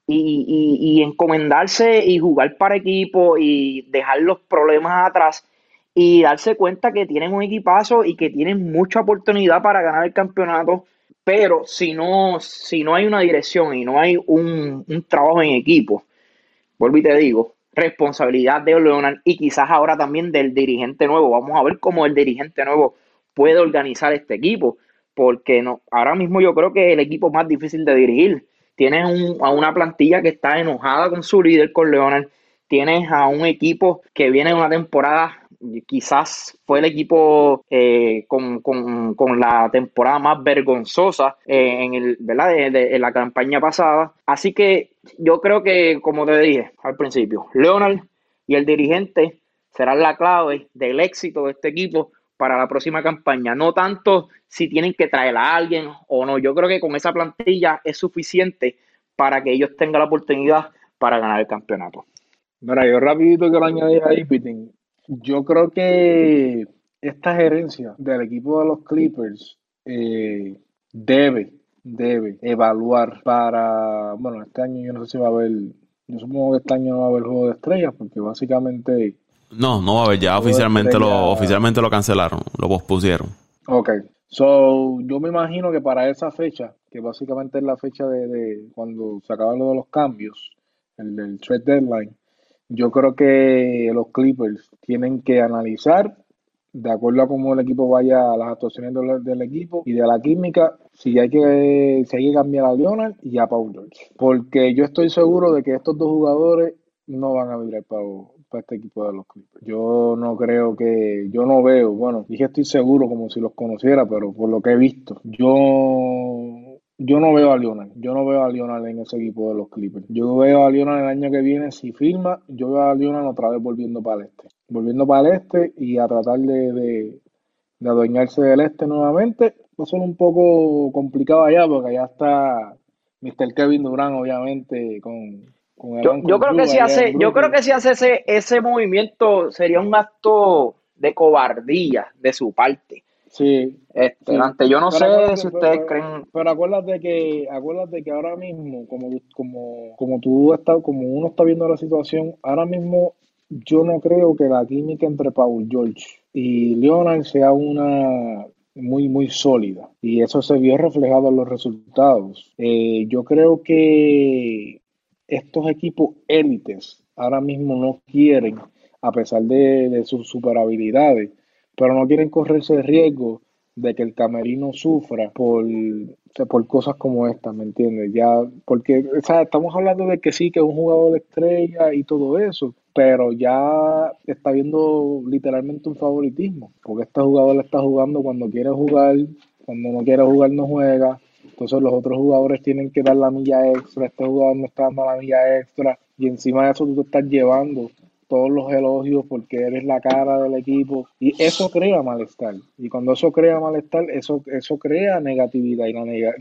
y, encomendarse y jugar para equipo y dejar los problemas atrás y darse cuenta que tienen un equipazo y que tienen mucha oportunidad para ganar el campeonato, pero si no, si no hay una dirección y no hay un, trabajo en equipo, vuelvo y te digo, responsabilidad de Leonard y quizás ahora también del dirigente nuevo. Vamos a ver cómo el dirigente nuevo puede organizar este equipo, porque no, ahora mismo yo creo que es el equipo más difícil de dirigir. Tienes a una plantilla que está enojada con su líder, con Leonard. Tienes a un equipo que viene en una temporada quizás fue el equipo eh, con, la temporada más vergonzosa eh, en, el, ¿verdad? en la campaña pasada. Así que yo creo que, como te dije al principio, Leonard y el dirigente serán la clave del éxito de este equipo para la próxima campaña. No tanto si tienen que traer a alguien o no. Yo creo que con esa plantilla es suficiente para que ellos tengan la oportunidad para ganar el campeonato. Mira, yo rapidito que lo añadí ahí, Pitín. Yo creo que esta gerencia del equipo de los Clippers eh, debe, debe evaluar para, bueno, este año yo no sé si va a haber, yo supongo que este año no va a haber juego de estrellas porque básicamente... No, no va a haber, ya oficialmente lo, oficialmente lo cancelaron, lo pospusieron. Ok, so yo me imagino que para esa fecha, que básicamente es la fecha de, de cuando se acaban los cambios, el del trade deadline, yo creo que los Clippers tienen que analizar, de acuerdo a cómo el equipo vaya a las actuaciones del, equipo y de la química, si hay que, si hay que cambiar a Leonard y a Paul George. Porque yo estoy seguro de que estos dos jugadores no van a vibrar para, para este equipo de los Clippers. Yo no creo que, yo no veo, bueno, dije estoy seguro como si los conociera, pero por lo que he visto, yo yo no veo a Lionel, yo no veo a Lionel en ese equipo de los Clippers. Yo veo a Lionel el año que viene, si firma, yo veo a Lionel otra vez volviendo para el este. Volviendo para el este y a tratar de, de, adueñarse del este nuevamente. Va a ser un poco complicado allá porque allá está Mr. Kevin Durant, obviamente, con, yo, yo creo que si hace, yo creo que si hace ese, ese movimiento sería un acto de cobardía de su parte. Sí. Este, yo no sé si ustedes creen. Pero acuérdate que, acuérdate que ahora mismo, como, como, como tú estás, como uno está viendo la situación, ahora mismo yo no creo que la química entre Paul George y Leonard sea una muy, muy sólida. Y eso se vio reflejado en los resultados. Eh, yo creo que estos equipos élites ahora mismo no quieren, a pesar de, de sus super habilidades, pero no quieren correrse el riesgo de que el camerino sufra por, cosas como esta, ¿me entiendes? Ya, porque estamos hablando de que sí, que es un jugador de estrella y todo eso, pero ya está viendo literalmente un favoritismo, porque este jugador está jugando cuando quiere jugar, cuando no quiere jugar no juega, entonces los otros jugadores tienen que dar la milla extra, este jugador no está dando la milla extra, y encima de eso tú te estás llevando todos los elogios porque eres la cara del equipo y eso crea malestar y cuando eso crea malestar eso eso crea negatividad y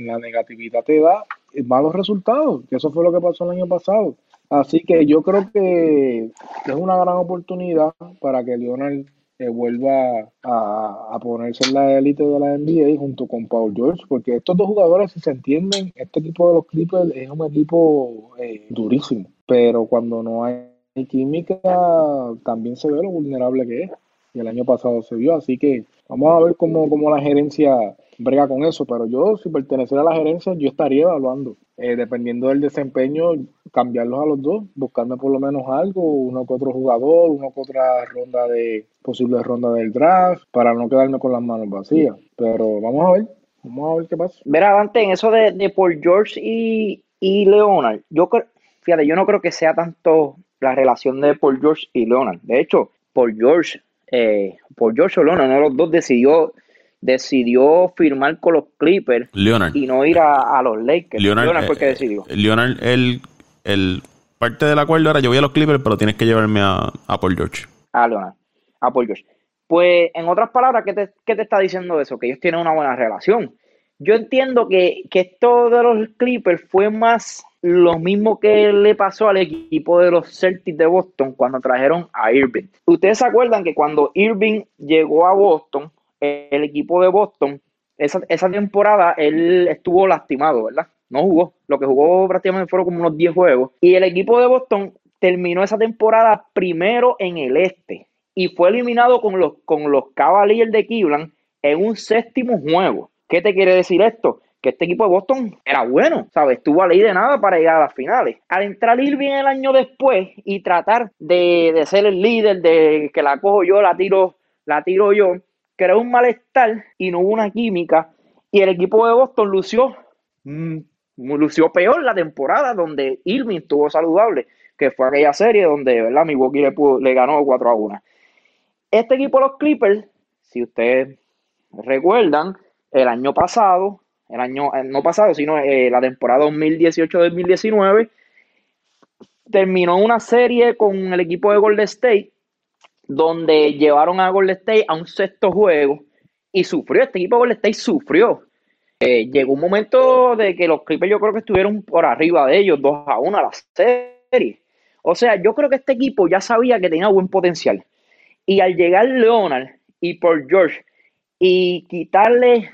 la, negatividad te da malos resultados que eso fue lo que pasó el año pasado. Así que yo creo que es una gran oportunidad para que Lionel eh, vuelva a, ponerse en la élite de la NBA junto con Paul George, porque estos dos jugadores, si se entienden, este equipo de los Clippers es un equipo eh, durísimo, pero cuando no hay química también se ve lo vulnerable que es. Y el año pasado se vio, así que vamos a ver cómo, cómo la gerencia brega con eso. Pero yo, si perteneciera a la gerencia, yo estaría evaluando, eh, dependiendo del desempeño, cambiarlos a los dos, buscarme por lo menos algo, uno que otro jugador, uno que otra ronda de, posible ronda del draft, para no quedarme con las manos vacías. Pero vamos a ver, vamos a ver qué pasa. Verá, Dante, en eso de, de Paul George y, y Leonard, yo fíjate, yo no creo que sea tanto la relación de Paul George y Leonard. De hecho, Paul George, eh, Paul George o Leonard, uno de los dos decidió, decidió firmar con los Clippers y no ir a, los Lakers. Leonard, fue que eh, decidió. Leonard, el, el parte del acuerdo era yo voy a los Clippers, pero tienes que llevarme a, a Paul George. A Leonard, a Paul George. Pues, en otras palabras, ¿qué te, ¿qué te está diciendo eso? Que ellos tienen una buena relación. Yo entiendo que, que esto de los Clippers fue más lo mismo que le pasó al equipo de los Celtics de Boston cuando trajeron a Irving. Ustedes se acuerdan que cuando Irving llegó a Boston, el equipo de Boston, esa, esa temporada él estuvo lastimado, ¿verdad? No jugó. Lo que jugó prácticamente fueron como unos 10 juegos. Y el equipo de Boston terminó esa temporada primero en el este y fue eliminado con los, con los Cavaliers de Cleveland en un séptimo juego. ¿Qué te quiere decir esto? que este equipo de Boston era bueno, ¿sabes? Estuvo a ley de nada para llegar a las finales. Al entrar Irving el año después y tratar de, ser el líder, de que la cojo yo, la tiro, la tiro yo, creó un malestar y no hubo una química. Y el equipo de Boston lució, mm, lució peor la temporada donde Irving estuvo saludable, que fue aquella serie donde, ¿verdad? Milwaukee le, le ganó 4 a 1. Este equipo los Clippers, si ustedes recuerdan, el año pasado el año, eh, no pasado, sino eh, la temporada 2018-2019, terminó una serie con el equipo de Golden State, donde llevaron a Golden State a un sexto juego y sufrió, este equipo de Golden State sufrió. Eh, llegó un momento de que los Clippers yo creo que estuvieron por arriba de ellos, 2 a 1 a la serie. O sea, yo creo que este equipo ya sabía que tenía buen potencial. Y al llegar Leonard y por George y quitarle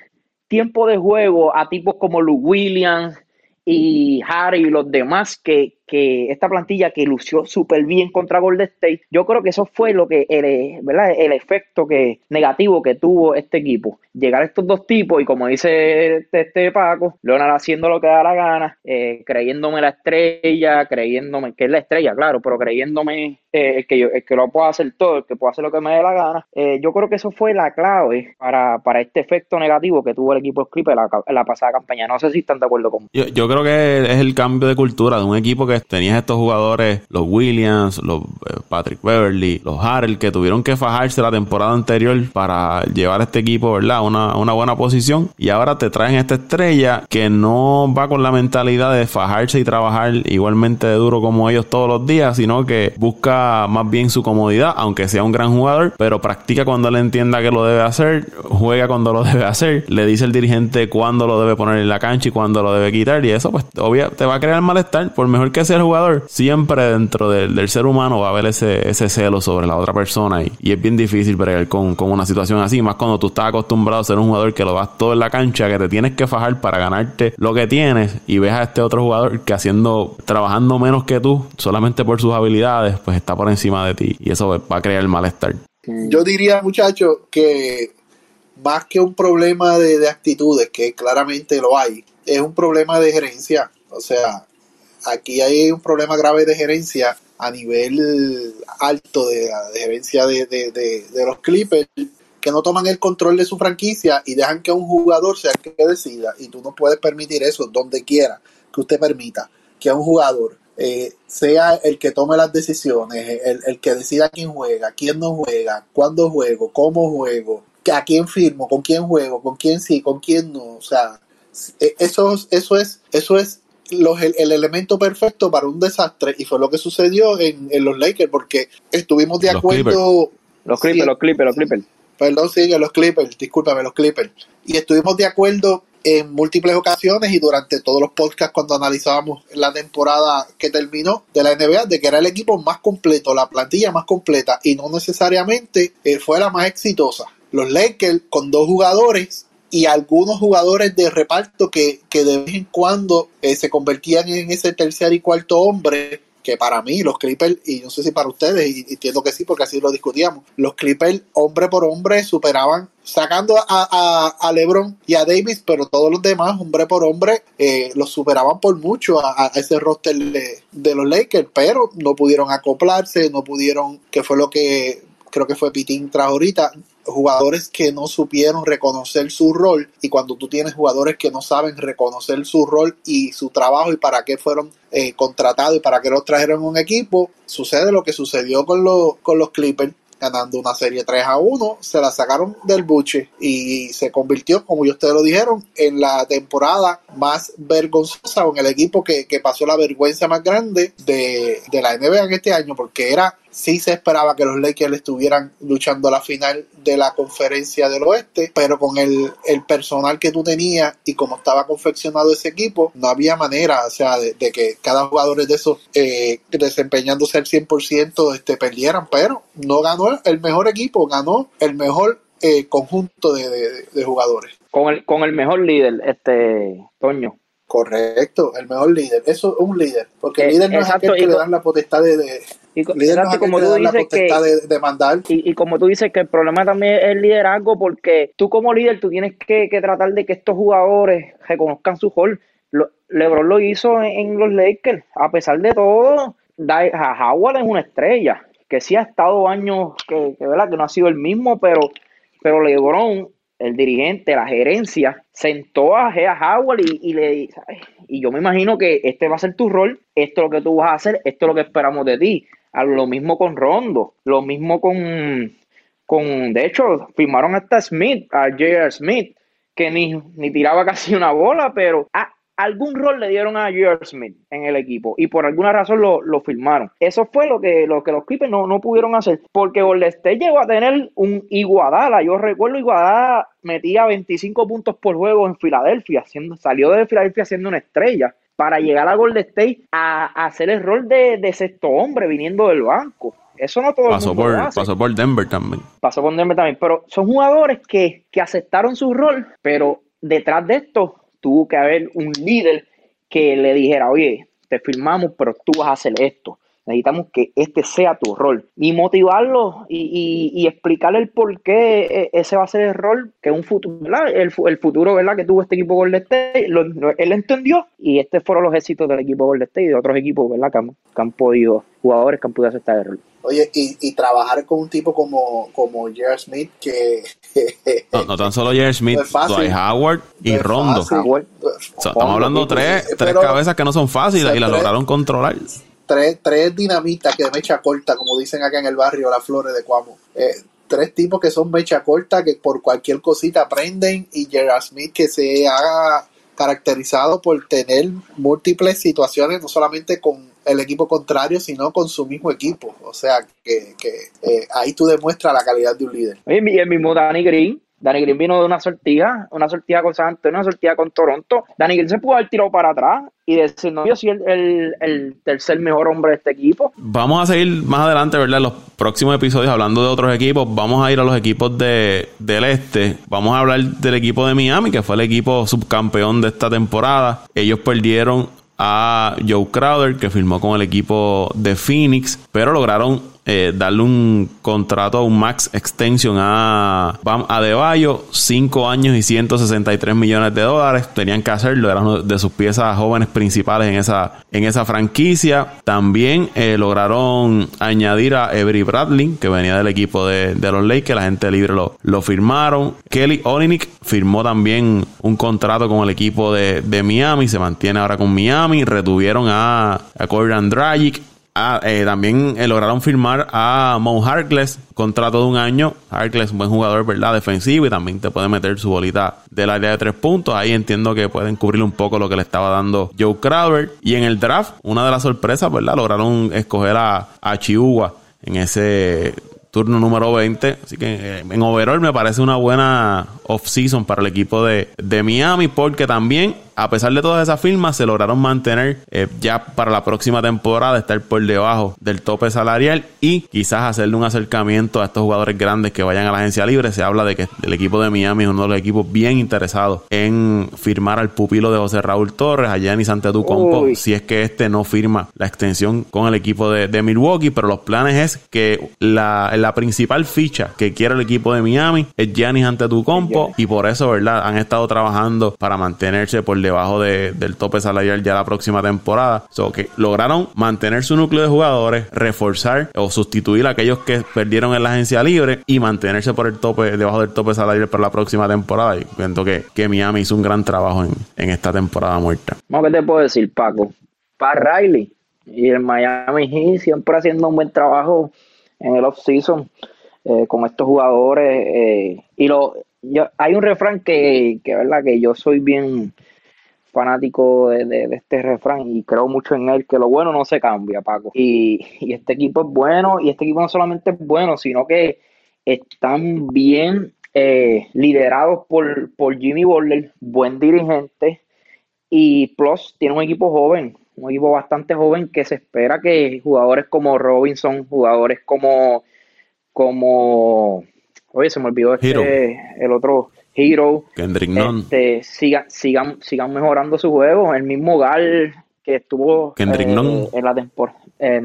tiempo de juego a tipos como Lou Williams y Harry y los demás que, que esta plantilla que lució súper bien contra Golden State, yo creo que eso fue lo que el, ¿verdad? el efecto que, negativo que tuvo este equipo. Llegar a estos dos tipos y como dice este, este Paco, Leonard haciendo lo que da la gana, eh, creyéndome la estrella, creyéndome que es la estrella, claro, pero creyéndome eh, que yo, que lo puedo hacer todo, el que puedo hacer lo que me dé la gana. Eh, yo creo que eso fue la clave para, para este efecto negativo que tuvo el equipo Clipper la, la pasada campaña. No sé si están de acuerdo conmigo. Yo, yo creo que es el cambio de cultura de un equipo que que tenías estos jugadores, los Williams, los eh, Patrick Beverly, los Harrell, que tuvieron que fajarse la temporada anterior para llevar a este equipo, ¿verdad? Una, una buena posición. Y ahora te traen esta estrella que no va con la mentalidad de fajarse y trabajar igualmente de duro como ellos todos los días, sino que busca más bien su comodidad, aunque sea un gran jugador, pero practica cuando él entienda que lo debe hacer, juega cuando lo *laughs* debe hacer, le dice el dirigente cuándo lo debe poner en la cancha y cuándo lo debe quitar, y eso pues obvio te va a crear malestar, por mejor que sea el jugador, siempre dentro del, ser humano va a haber ese, celo sobre la otra persona y, es bien difícil bregar con, con una situación así, más cuando tú estás acostumbrado a ser un jugador que lo vas todo en la cancha, que te tienes que fajar para ganarte lo que tienes y ves a este otro jugador que haciendo, trabajando menos que tú, solamente por sus habilidades, pues está por encima de ti y eso va a crear malestar. Yo diría, muchachos, que más que un problema de actitudes, que claramente lo hay, es un problema de gerencia. O sea, aquí hay un problema grave de gerencia a nivel alto de, de gerencia de, de, de, los Clippers que no toman el control de su franquicia y dejan que un jugador sea el que decida y tú no puedes permitir eso donde quiera que usted permita que un jugador eh, sea el que tome las decisiones, el, el, que decida quién juega, quién no juega, cuándo juego, cómo juego, a quién firmo, con quién juego, con quién sí, con quién no. O sea, eso, eso es, eso es los, el, el, elemento perfecto para un desastre y fue lo que sucedió en, en los Lakers porque estuvimos de los acuerdo. Los Clippers, sí, los Clippers, los Clippers. Perdón, sí, los Clippers, discúlpame, los Clippers. Y estuvimos de acuerdo en múltiples ocasiones y durante todos los podcasts cuando analizábamos la temporada que terminó de la NBA, de que era el equipo más completo, la plantilla más completa y no necesariamente eh, fue la más exitosa. Los Lakers con dos jugadores y algunos jugadores de reparto que, que de vez en cuando eh, se convertían en ese tercer y cuarto hombre que para mí los Clippers, y no sé si para ustedes, y entiendo que sí, porque así lo discutíamos, los Clippers hombre por hombre superaban, sacando a, a, a LeBron y a Davis, pero todos los demás, hombre por hombre, eh, los superaban por mucho a, ese roster de, de los Lakers, pero no pudieron acoplarse, no pudieron, que fue lo que creo que fue Pitín tras ahorita, jugadores que no supieron reconocer su rol y cuando tú tienes jugadores que no saben reconocer su rol y su trabajo y para qué fueron eh, contratados y para qué los trajeron un equipo, sucede lo que sucedió con, los con los Clippers ganando una serie 3 a 1, se la sacaron del buche y se convirtió, como ustedes lo dijeron, en la temporada más vergonzosa o en el equipo que, que pasó la vergüenza más grande de, de la NBA en este año, porque era sí se esperaba que los Lakers estuvieran luchando a la final de la conferencia del oeste, pero con el, el personal que tú tenías y como estaba confeccionado ese equipo, no había manera, o sea, de, de que cada jugador de esos eh, desempeñándose al 100% este, perdieran, pero no ganó el mejor equipo, ganó el mejor eh, conjunto de, de, de, jugadores. Con el, con el mejor líder, este Toño. Correcto, el mejor líder. Eso es un líder, porque el líder no exacto, es aquel que le dan la potestad de, de y, exacto, como tú dices que, de, de mandar. Y, y, como tú dices que el problema también es el liderazgo, porque tú como líder tú tienes que, que tratar de que estos jugadores reconozcan su rol. Lo, LeBron lo hizo en, en, los Lakers, a pesar de todo, Howard es una estrella, que sí ha estado años que, que, ¿verdad? que no ha sido el mismo, pero, pero LeBron el dirigente, la gerencia, sentó a Gea Howard y, y le ¿sabes? y yo me imagino que este va a ser tu rol, esto es lo que tú vas a hacer, esto es lo que esperamos de ti. Lo mismo con Rondo, lo mismo con, con de hecho, firmaron hasta Smith, a J.R. Smith, que ni, ni tiraba *laughs* casi una bola, pero ah, algún rol le dieron a J.R. Smith en el equipo y por alguna razón lo, lo firmaron. Eso fue lo que, lo que los Clippers no, no pudieron hacer porque Golden llegó a tener un Iguadala. Yo recuerdo Iguadala metía 25 puntos por juego en Filadelfia, salió de Filadelfia siendo una estrella para llegar a Golden State a, a hacer el rol de, de, sexto hombre viniendo del banco. Eso no todo pasó el mundo por, Pasó por Denver también. Pasó por Denver también. Pero son jugadores que, que aceptaron su rol, pero detrás de esto tuvo que haber un líder que le dijera, oye, te firmamos, pero tú vas a hacer esto. Necesitamos que este sea tu rol. Y motivarlo y, y, y explicarle el por qué ese va a ser el rol, que un futuro, ¿verdad? El, el futuro, ¿verdad? Que tuvo este equipo Golden State. Lo, lo, él entendió y estos fueron los éxitos del equipo Golden State y de otros equipos, ¿verdad? Que han, que han podido jugadores que han podido aceptar el rol. Oye, y, y trabajar con un tipo como, como Jerry Smith, que. *laughs* no, tan solo Jerry Smith, no Dwight Howard y Rondo. estamos hablando de tres, tres cabezas que no son fáciles y las lograron controlar. Tres, tres dinamitas que de mecha corta, como dicen acá en el barrio Las Flores de Cuamo. Eh, tres tipos que son mecha corta, que por cualquier cosita aprenden, y Jerry Smith que se ha caracterizado por tener múltiples situaciones, no solamente con el equipo contrario, sino con su mismo equipo. O sea, que, que eh, ahí tú demuestras la calidad de un líder. Y el mismo Danny Green, Danny Green vino de una sortija, una sortija con San Antonio, una sortija con Toronto. Danny Green se pudo haber tirado para atrás y decir, no, yo soy el, el, tercer mejor hombre de este equipo. Vamos a seguir más adelante, ¿verdad? En los próximos episodios hablando de otros equipos. Vamos a ir a los equipos de, del este. Vamos a hablar del equipo de Miami, que fue el equipo subcampeón de esta temporada. Ellos perdieron a Joe Crowder, que firmó con el equipo de Phoenix, pero lograron eh, darle un contrato, un max extension a Bam Adebayo, 5 años y 163 millones de dólares. Tenían que hacerlo, era una de sus piezas jóvenes principales en esa, en esa franquicia. También eh, lograron añadir a Every Bradley, que venía del equipo de, los Lakers, la gente libre lo, lo firmaron. Kelly Olynyk firmó también un contrato con el equipo de, Miami, se mantiene ahora con Miami. Retuvieron a, a Corey Dragic Ah, eh, también eh, lograron firmar a Mo Harkless, contrato de un año. Harkless, un buen jugador, ¿verdad? Defensivo y también te puede meter su bolita del área de tres puntos. Ahí entiendo que pueden cubrir un poco lo que le estaba dando Joe Crowder. Y en el draft, una de las sorpresas, ¿verdad? Lograron escoger a, a Chihuahua en ese turno número 20. Así que eh, en overall me parece una buena off-season para el equipo de, de Miami porque también a pesar de todas esas firmas, se lograron mantener eh, ya para la próxima temporada, estar por debajo del tope salarial y quizás hacerle un acercamiento a estos jugadores grandes que vayan a la agencia libre. Se habla de que el equipo de Miami es uno de los equipos bien interesados en firmar al pupilo de José Raúl Torres, a Giannis Antetokounmpo, si es que este no firma la extensión con el equipo de, Milwaukee, pero los planes es que la, la, principal ficha que quiere el equipo de Miami es Giannis Antetokounmpo y por eso, ¿verdad? Han estado trabajando para mantenerse por debajo del tope salarial ya la próxima temporada. So que lograron mantener su núcleo de jugadores, reforzar o sustituir a aquellos que perdieron en la agencia libre y mantenerse por el tope, debajo del tope salarial para la próxima temporada. Y siento que, que Miami hizo un gran trabajo en, en esta temporada muerta. ¿Qué te puedo decir, Paco? Para Riley y el Miami Heat siempre haciendo un buen trabajo en el off-season eh, con estos jugadores. Eh, y lo, yo, hay un refrán que, que, ¿verdad? que yo soy bien fanático de, este refrán y creo mucho en él, que lo bueno no se cambia, Paco. Y, este equipo es bueno, y este equipo no solamente es bueno, sino que están bien eh, liderados por, por Jimmy Butler, buen dirigente, y Plus tiene un equipo joven, un equipo bastante joven que se espera que jugadores como Robinson, jugadores como, como, oye, se me olvidó este, el otro, Hero, Kendrick este, sigan, sigan, sigan mejorando su juego. El mismo Gal que estuvo Kendrick eh, en la temporada. Eh,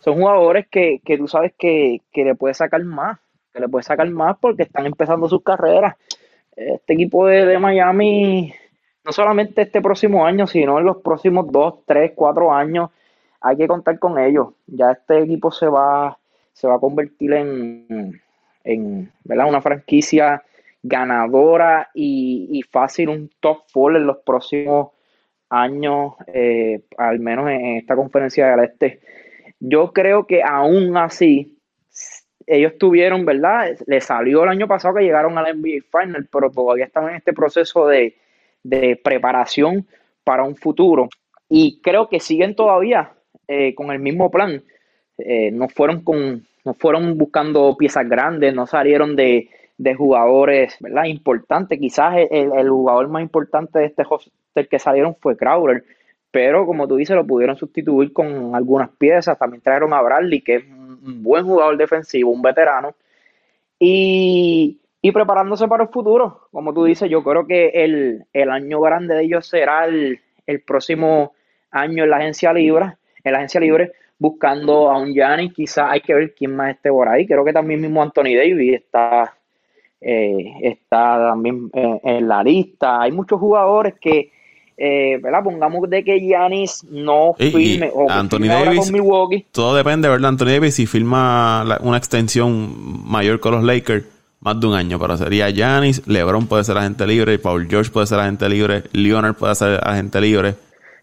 son jugadores que, que tú sabes que, que, le puedes sacar más, que le puedes sacar más porque están empezando sus carreras. Este equipo de, de Miami, no solamente este próximo año, sino en los próximos dos, tres, cuatro años, hay que contar con ellos. Ya este equipo se va, se va a convertir en, en ¿verdad? una franquicia ganadora y, fácil un top four en los próximos años, eh, al menos en, esta conferencia del este. Yo creo que aún así, ellos tuvieron, ¿verdad? Le salió el año pasado que llegaron al NBA Final, pero todavía están en este proceso de, preparación para un futuro. Y creo que siguen todavía eh, con el mismo plan. Eh, no fueron con, no fueron buscando piezas grandes, no salieron de, de jugadores, ¿verdad? Importantes. Quizás el, jugador más importante de este del que salieron fue Crowder, pero como tú dices, lo pudieron sustituir con algunas piezas. También trajeron a Bradley, que es un buen jugador defensivo, un veterano. Y, preparándose para el futuro. Como tú dices, yo creo que el, año grande de ellos será el, próximo año en la agencia libre, en la agencia libre, buscando a un Gianni, quizás hay que ver quién más esté por ahí. Creo que también mismo Anthony Davis está eh, está también en, la lista. Hay muchos jugadores que, eh, ¿verdad? Pongamos de que Giannis no Y- y firme o Anthony Davis- con Milwaukee. Todo depende, ¿verdad? Anthony Davis si firma la- una extensión mayor con los Lakers, más de un año, pero sería Giannis, LeBron puede ser agente libre, Paul George puede ser agente libre, Leonard puede ser agente libre.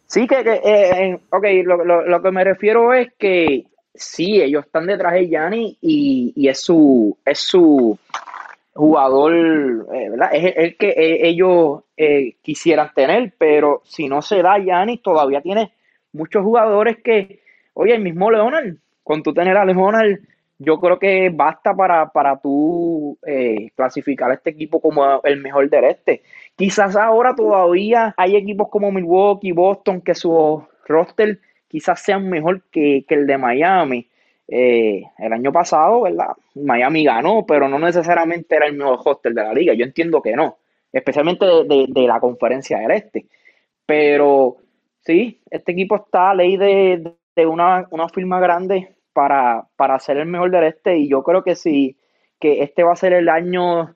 Sí, que, que eh, ok, lo, lo- lo que me refiero es que sí, ellos están detrás de Giannis y, y es su es su jugador, eh, ¿verdad? Es el, que eh, ellos eh, quisieran tener, pero si no se da Giannis, todavía tiene muchos jugadores que, oye, el mismo Leonard, con tú tener a Leonard, yo creo que basta para, para tú eh, clasificar a este equipo como el mejor del este. Quizás ahora todavía hay equipos como Milwaukee, Boston, que su roster quizás sean mejor que, que el de Miami. Eh, el año pasado, ¿verdad? Miami ganó, pero no necesariamente era el mejor roster de la liga. Yo entiendo que no, especialmente de, la conferencia del este. Pero sí, este equipo está a ley de, de una, una firma grande para, para ser el mejor del este y yo creo que sí, que este va a ser el año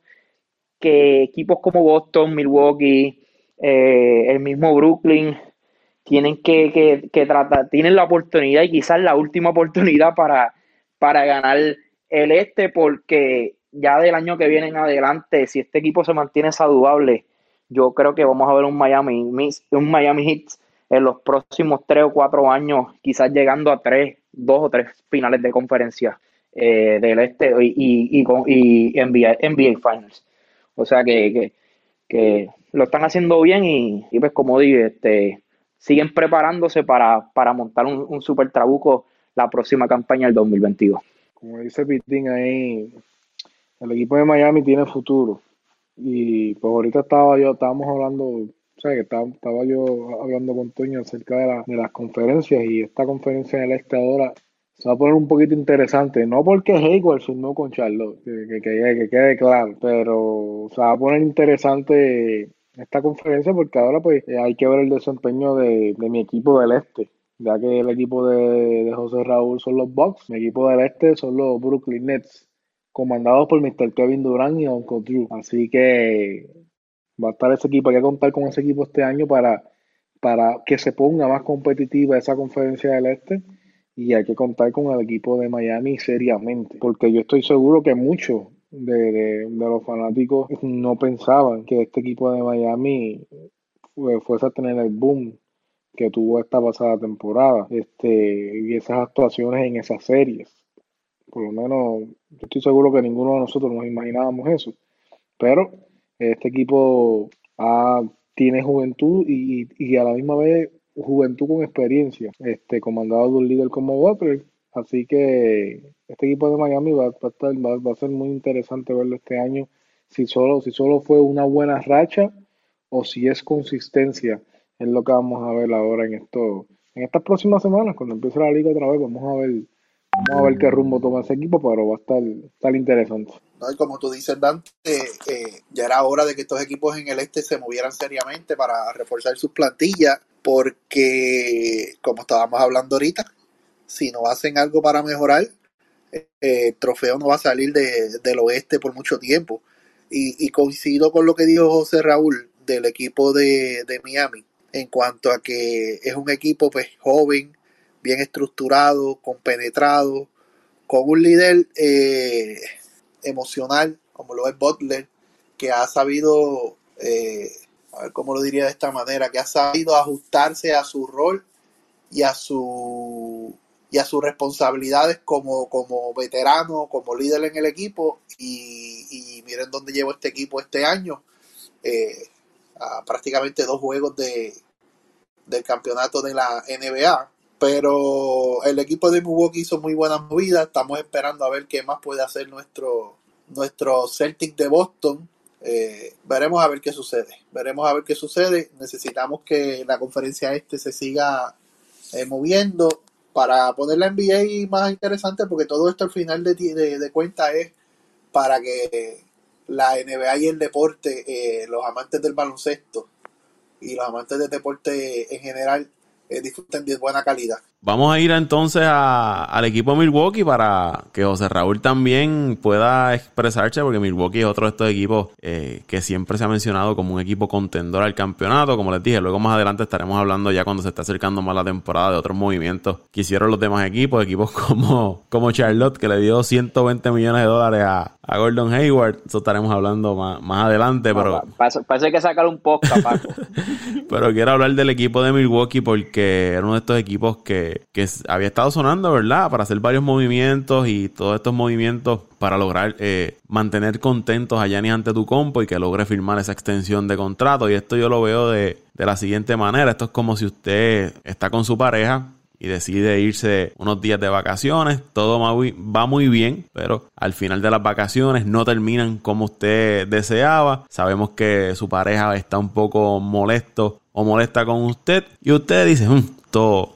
que equipos como Boston, Milwaukee, eh, el mismo Brooklyn, tienen que, que, que tratar, tienen la oportunidad y quizás la última oportunidad para, para ganar el este, porque ya del año que viene en adelante, si este equipo se mantiene saludable, yo creo que vamos a ver un Miami, un Miami Heat en los próximos tres o cuatro años, quizás llegando a tres, dos o tres finales de conferencia eh, del este y, y, y, y NBA, NBA Finals. O sea que, que, que lo están haciendo bien y, y pues como dije, este, siguen preparándose para, para montar un, un super trabuco la próxima campaña del 2022. Como dice Pitín ahí, el equipo de Miami tiene futuro. Y pues ahorita estaba yo, estábamos hablando, o sea, que estaba, estaba yo hablando con Toño acerca de, la- de las conferencias y esta conferencia del este ahora se va a poner un poquito interesante, no porque Hayward firmó con Charlotte, que, que, que- que quede claro, pero se va a poner interesante esta conferencia porque ahora pues eh, hay que ver el desempeño de, de mi equipo del este, ya que el equipo de, de José Raúl son los Bucks, mi equipo del este son los Brooklyn Nets, comandados por Mr. Kevin Durant y Uncle Drew, así que va a estar ese equipo, hay que contar con ese equipo este año para, para que se ponga más competitiva esa conferencia del este y hay que contar con el equipo de Miami seriamente, porque yo estoy seguro que muchos de, de- de los fanáticos no pensaban que este equipo de Miami fue- fuese a tener el boom que tuvo esta pasada temporada este, y esas actuaciones en esas series. Por lo menos yo estoy seguro que ninguno de nosotros nos imaginábamos eso, pero este equipo ah, tiene juventud y, y a la misma vez juventud con experiencia, este, comandado de un líder como Butler. Así que este equipo de Miami va, va a estar, va, va a ser muy interesante verlo este año. Si solo, si solo fue una buena racha o si es consistencia, es lo que vamos a ver ahora en esto, en estas próximas semanas, cuando empiece la liga otra vez, vamos a ver, vamos a ver qué rumbo toma ese equipo, pero va a estar, estar interesante. como tú dices, Dante, eh, ya era hora de que estos equipos en el este se movieran seriamente para reforzar sus plantillas, porque, como estábamos hablando ahorita, si no hacen algo para mejorar, eh, el trofeo no va a salir de- del oeste por mucho tiempo. Y, y coincido con lo que dijo José Raúl del equipo de, de Miami, en cuanto a que es un equipo pues joven, bien estructurado, compenetrado, con un líder eh, emocional, como lo es Butler, que ha sabido, eh, a ver cómo lo diría de esta manera, que ha sabido ajustarse a su rol y a su y a sus responsabilidades como, como veterano, como líder en el equipo y, y miren dónde llevo este equipo este año, eh, a prácticamente dos juegos de, del campeonato de la NBA, pero el equipo de Milwaukee hizo muy buenas movidas. Estamos esperando a ver qué más puede hacer nuestro, nuestro Celtic de Boston. Eh, veremos a ver qué sucede. Veremos a ver qué sucede. Necesitamos que la conferencia este se siga eh, moviendo para poner la NBA más interesante, porque todo esto al final de, de, de cuenta es para que la NBA y el deporte, eh, los amantes del baloncesto y los amantes del deporte en general, eh, disfruten de buena calidad. Vamos a ir entonces al equipo Milwaukee para que José Raúl también pueda expresarse, porque Milwaukee es otro de estos equipos eh, que siempre se ha mencionado como un equipo contendor al campeonato. Como les dije, luego más adelante estaremos hablando ya cuando se está acercando más la temporada de otros movimientos que hicieron los demás equipos, equipos *laughs* como, como Charlotte, que le dio 120 millones de dólares a, Gordon Hayward. Eso estaremos hablando más, más adelante, pero... Parece que sacar un podcast, Paco. *laughs* pero quiero hablar del equipo de Milwaukee porque era uno de estos equipos que que, había estado sonando, ¿verdad? Para hacer varios movimientos y todos estos movimientos para lograr eh, mantener contentos a Giannis ante tu compo y que logre firmar esa extensión de contrato. Y esto yo lo veo de, de la siguiente manera. Esto es como si usted está con su pareja y decide irse unos días de vacaciones, todo va muy bien, pero al final de las vacaciones no terminan como usted deseaba. Sabemos que su pareja está un poco molesto o molesta con usted y usted dice,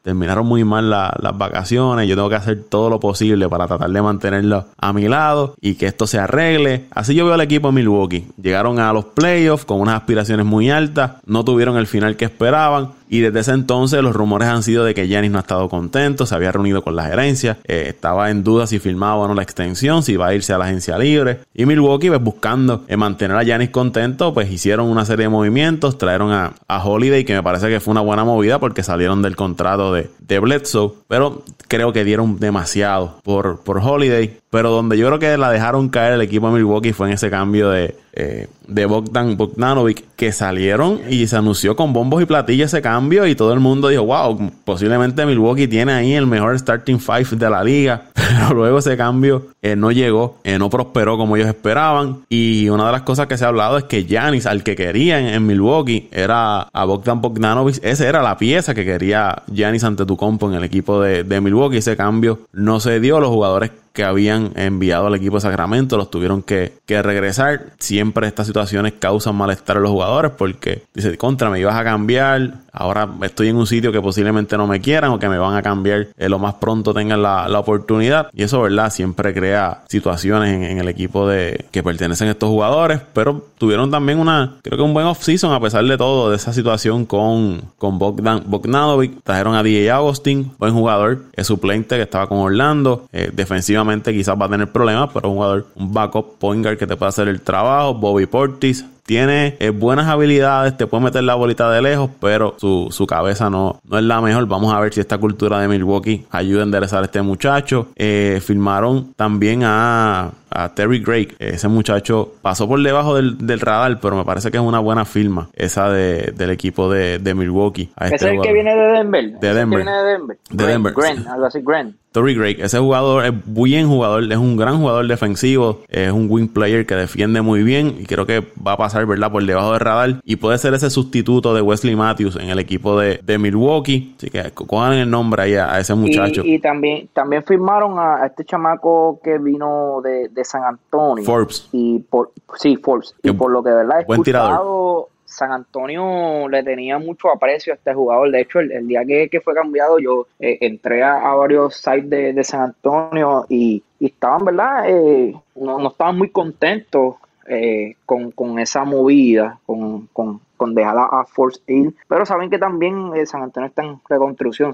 terminaron muy mal las vacaciones, yo tengo que hacer todo lo posible para tratar de mantenerlo a mi lado y que esto se arregle. Así yo veo al equipo de Milwaukee. Llegaron a los playoffs con unas aspiraciones muy altas, no tuvieron el final que esperaban, y desde ese entonces los rumores han sido de que Giannis no ha estado contento, se había reunido con la gerencia, eh, estaba en duda si firmaba o no la extensión, si iba a irse a la agencia libre. Y Milwaukee, pues buscando eh, mantener a Giannis contento, pues hicieron una serie de movimientos, trajeron a, Holiday, que me parece que fue una buena movida porque salieron del contrato de, de Bledsoe, pero creo que dieron demasiado por, por Holiday. Pero donde yo creo que la dejaron caer el equipo de Milwaukee fue en ese cambio de, eh, de Bogdan Bogdanovic, que salieron y se anunció con bombos y platillas ese cambio y todo el mundo dijo, wow, posiblemente Milwaukee tiene ahí el mejor starting five de la liga. *laughs* Pero luego ese cambio eh, no llegó, eh, no prosperó como ellos esperaban. Y una de las cosas que se ha hablado es que Giannis, al que querían en Milwaukee, era a Bogdan Bogdanovic. Esa era la pieza que quería Giannis ante tu compo en el equipo de, de Milwaukee. Ese cambio no se dio. Los jugadores que habían enviado al equipo de Sacramento los tuvieron que, que, regresar. Siempre estas situaciones causan malestar a los jugadores porque dice, contra, me ibas a cambiar, ahora estoy en un sitio que posiblemente no me quieran o que me van a cambiar eh, lo más pronto tengan la, la, oportunidad. Y eso, ¿verdad? Siempre crea situaciones en, el equipo de que pertenecen estos jugadores, pero tuvieron también una, creo que un buen off-season a pesar de todo, de esa situación con, con Bogdan, Bogdanovic. Trajeron a DJ Agustín, buen jugador, es suplente que estaba con Orlando, eh, defensivamente quizás va a tener problemas, pero un jugador, un backup point guard que te puede hacer el trabajo. Bobby Portis tiene eh, buenas habilidades, te puede meter la bolita de lejos, pero su, su, cabeza no, no es la mejor. Vamos a ver si esta cultura de Milwaukee ayuda a enderezar a este muchacho. Eh, firmaron también a, a Terry Gray. Ese muchacho pasó por debajo del, del, radar, pero me parece que es una buena firma esa de, del equipo de, de Milwaukee. Ese es el que viene de Denver. De Denver. de Denver. De Denver. Grant, algo así, Grant. Tory ese jugador es buen jugador, es un gran jugador defensivo, es un wing player que defiende muy bien y creo que va a pasar, ¿verdad?, por debajo del radar y puede ser ese sustituto de Wesley Matthews en el equipo de, de Milwaukee. Así que cojan el nombre ahí a, ese muchacho. Y, también, también firmaron a, este chamaco que vino de, de, San Antonio. Forbes. Y por, sí, Forbes. y por lo que, ¿verdad? He buen tirador San Antonio le tenía mucho aprecio a este jugador. De hecho, el, día que, fue cambiado, yo eh, entré a, varios sites de, San Antonio y, estaban, ¿verdad? Eh, no, estaban muy contentos eh, con, esa movida, con, con, con dejar a, Force Hill. Pero saben que también San Antonio está en reconstrucción.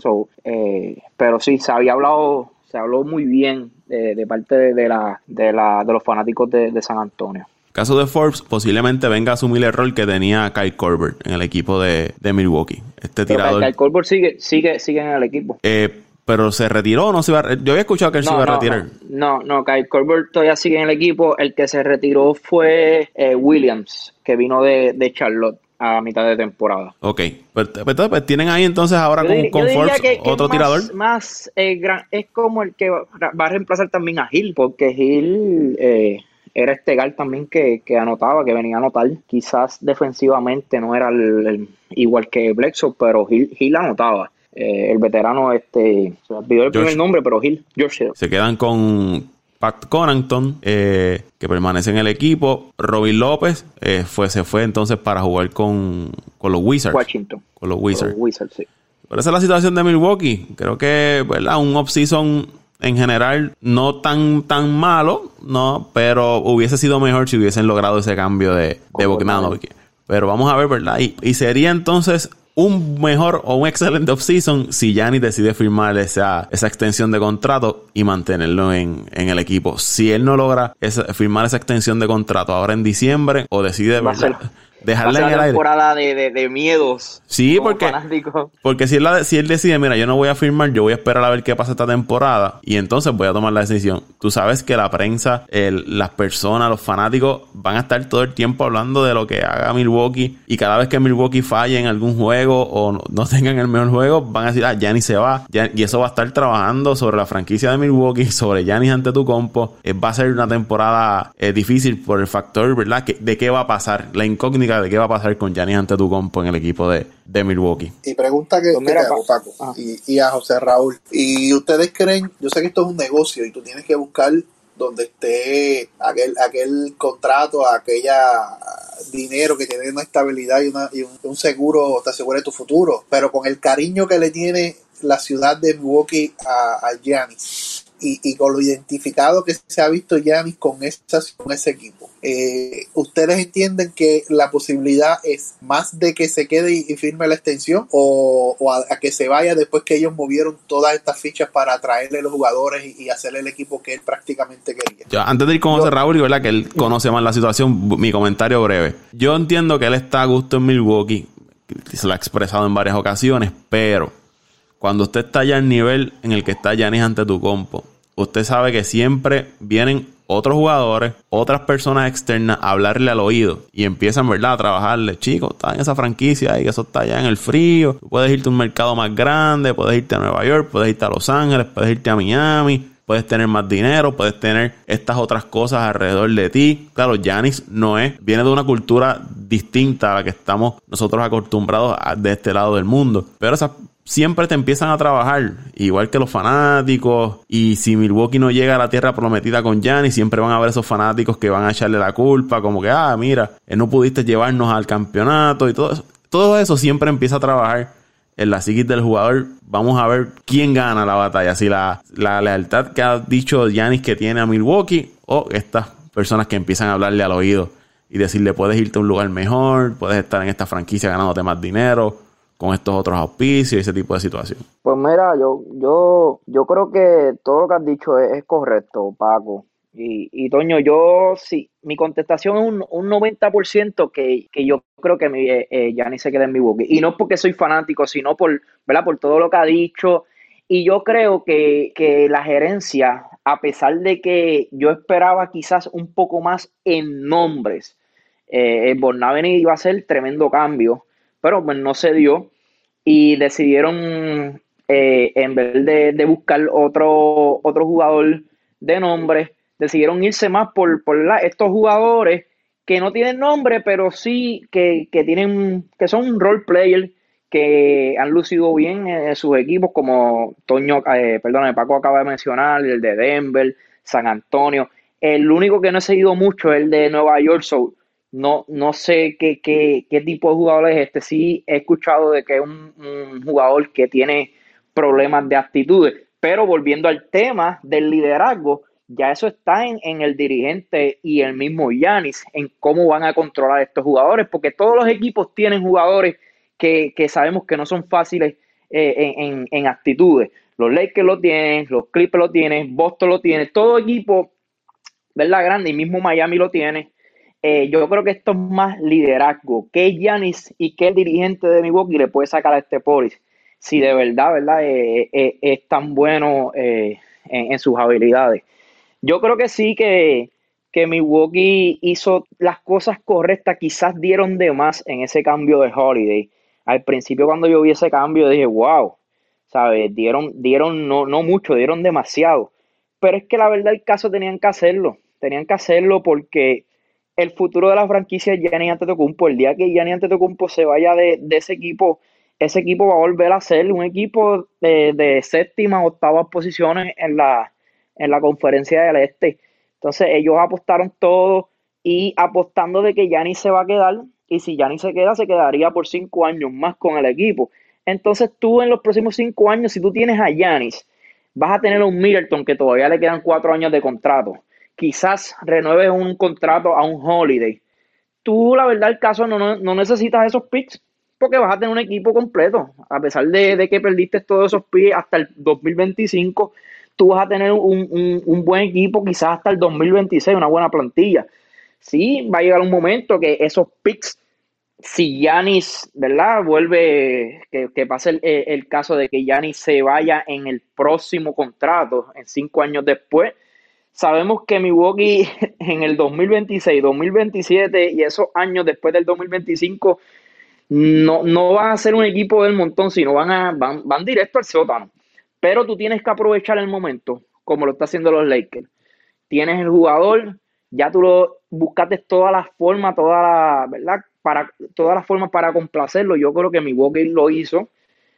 pero sí, se había hablado, se habló muy bien de, parte de, la, de, la, de los fanáticos de San Antonio. Caso de Forbes, posiblemente venga a asumir el rol que tenía Kyle Corbett en el equipo de, Milwaukee. Este tirador. Kyle Corbett sigue, sigue, sigue en el equipo. Eh, pero se retiró o no se iba a Yo había escuchado que él se iba a retirar. No, no, Kyle Corbett todavía sigue en el equipo. El que se retiró fue eh, Williams, que vino de, Charlotte a mitad de temporada. Ok, pues, pues, pues tienen ahí entonces ahora con, con Forbes otro tirador. Más eh, es como el que va, a reemplazar también a Hill, porque Hill eh, era Estegal también que, anotaba, que venía a anotar. Quizás defensivamente no era el, igual que Blexo, pero Gil, anotaba. Eh, el veterano, este, se olvidó el primer nombre, pero Gil, George. Se quedan con Pat Conanton, eh, que permanece en el equipo. Robin López eh, fue, se fue entonces para jugar con, los Wizards. Washington. Con los Wizards. Con los Wizards, sí. Pero esa es la situación de Milwaukee. Creo que, ¿verdad? Un off-season en general no tan tan malo, no, pero hubiese sido mejor si hubiesen logrado ese cambio de, de. Pero vamos a ver, ¿verdad? Y, sería entonces un mejor o un excelente offseason si Giannis decide firmar esa, esa extensión de contrato y mantenerlo en, en el equipo. Si él no logra firmar esa extensión de contrato ahora en diciembre o decide dejarla en el aire. temporada de, de, miedos. Sí, porque, porque si él, si él decide, mira, yo no voy a firmar, yo voy a esperar a ver qué pasa esta temporada y entonces voy a tomar la decisión. Tú sabes que la prensa, el, las personas, los fanáticos van a estar todo el tiempo hablando de lo que haga Milwaukee y cada vez que Milwaukee falle en algún juego o no, tengan el mejor juego, van a decir, ah, Gianni se va. y eso va a estar trabajando sobre la franquicia de Milwaukee, sobre Giannis ante tu compo. Eh, va a ser una temporada eh, difícil por el factor, ¿verdad? Que, de qué va a pasar, la incógnita de qué va a pasar con Giannis ante tu compo en el equipo de, Milwaukee. Y pregunta que, pues Paco, ah. y, a José Raúl. ¿Y ustedes creen, yo sé que esto es un negocio y tú tienes que buscar donde esté aquel, aquel contrato, aquella dinero que tiene una estabilidad y, una, y un, seguro, te asegura tu futuro, pero con el cariño que le tiene la ciudad de Milwaukee a, a Giannis y, con lo identificado que se ha visto Yanis con, con ese equipo. Eh, ¿Ustedes entienden que la posibilidad es más de que se quede y, firme la extensión o, a, que se vaya después que ellos movieron todas estas fichas para atraerle los jugadores y, hacerle el equipo que él prácticamente quería? Yo, antes de ir con José Raúl, ¿verdad? que él conoce más la situación, mi comentario breve. Yo entiendo que él está a gusto en Milwaukee, se lo ha expresado en varias ocasiones, pero cuando usted está ya en nivel en el que está Yanis ante tu compo, usted sabe que siempre vienen otros jugadores, otras personas externas a hablarle al oído y empiezan, ¿verdad?, a trabajarle. Chicos, está en esa franquicia que eso está allá en el frío. puedes irte a un mercado más grande, puedes irte a Nueva York, puedes irte a Los Ángeles, puedes irte a Miami. Puedes tener más dinero, puedes tener estas otras cosas alrededor de ti. Claro, Janis no es, viene de una cultura distinta a la que estamos nosotros acostumbrados de este lado del mundo. Pero esas siempre te empiezan a trabajar, igual que los fanáticos. Y si Milwaukee no llega a la tierra prometida con Gianni, siempre van a haber esos fanáticos que van a echarle la culpa, como que, ah, mira, eh, no pudiste llevarnos al campeonato y todo eso. Todo eso siempre empieza a trabajar en la psiquis del jugador. Vamos a ver quién gana la batalla. Si la, la lealtad que ha dicho Giannis que tiene a Milwaukee o estas personas que empiezan a hablarle al oído y decirle puedes irte a un lugar mejor, puedes estar en esta franquicia ganándote más dinero con estos otros auspicios y ese tipo de situación? Pues mira, yo, yo, yo creo que todo lo que has dicho es, correcto, Paco. Y, y, Toño, yo sí, mi contestación es un, un 90% que, que yo creo que mi, eh, eh, ya ni se queda en mi boca. Y no porque soy fanático, sino por, ¿verdad? por todo lo que ha dicho. Y yo creo que, que la gerencia, a pesar de que yo esperaba quizás un poco más en nombres, eh, Bornaveni iba a ser tremendo cambio pero pues no se dio y decidieron, eh, en vez de, buscar otro, otro jugador de nombre, decidieron irse más por, por estos jugadores que no tienen nombre, pero sí que, tienen, que son role players que han lucido bien en sus equipos, como Toño, eh, perdón, Paco acaba de mencionar, el de Denver, San Antonio. El único que no he seguido mucho es el de Nueva York, so, no, no sé qué, qué, qué, tipo de jugador es este. Sí he escuchado de que es un, jugador que tiene problemas de actitudes. Pero volviendo al tema del liderazgo, ya eso está en, en el dirigente y el mismo Yanis, en cómo van a controlar estos jugadores, porque todos los equipos tienen jugadores que, que sabemos que no son fáciles eh, en, en, actitudes. Los Lakers lo tienen, los Clippers lo tienen, Boston lo tiene, todo equipo, ¿verdad? Grande, y mismo Miami lo tiene. Eh, yo creo que esto es más liderazgo. que Yanis y el dirigente de Milwaukee le puede sacar a este Polis? Si de verdad, ¿verdad? Eh, eh, es tan bueno en, sus habilidades. Yo creo que sí que, que Milwaukee hizo las cosas correctas. Quizás dieron de más en ese cambio de Holiday. Al principio cuando yo vi ese cambio dije, wow, ¿sabes? Dieron, dieron no, no mucho, dieron demasiado. Pero es que la verdad el caso tenían que hacerlo. Tenían que hacerlo porque el futuro de la franquicia es Gianni Antetokounmpo. El día que Gianni Antetokounmpo se vaya de, ese equipo, ese equipo va a volver a ser un equipo de, de séptima, octava posiciones en la, en la conferencia del Este. Entonces ellos apostaron todo y apostando de que Gianni se va a quedar y si Gianni se queda, se quedaría por cinco años más con el equipo. Entonces tú en los próximos cinco años, si tú tienes a Giannis, vas a tener a un Middleton que todavía le quedan cuatro años de contrato quizás renueves un contrato a un holiday. Tú, la verdad, el caso no, no, necesitas esos picks. porque vas a tener un equipo completo. A pesar de, que perdiste todos esos pies hasta el 2025, tú vas a tener un, un, buen equipo quizás hasta el 2026, una buena plantilla. Sí, va a llegar un momento que esos picks, si Yanis, ¿verdad? Vuelve, que, pase el, el, caso de que Yanis se vaya en el próximo contrato, en cinco años después, sabemos que Milwaukee *laughs* en el 2026, 2027 y esos años después del 2025 no, no van a ser un equipo del montón, sino van, a, van, van directo al sótano. Pero tú tienes que aprovechar el momento, como lo está haciendo los Lakers. Tienes el jugador, ya tú lo buscaste todas las formas, todas ¿verdad? Para, todas las formas para complacerlo. Yo creo que Milwaukee lo hizo.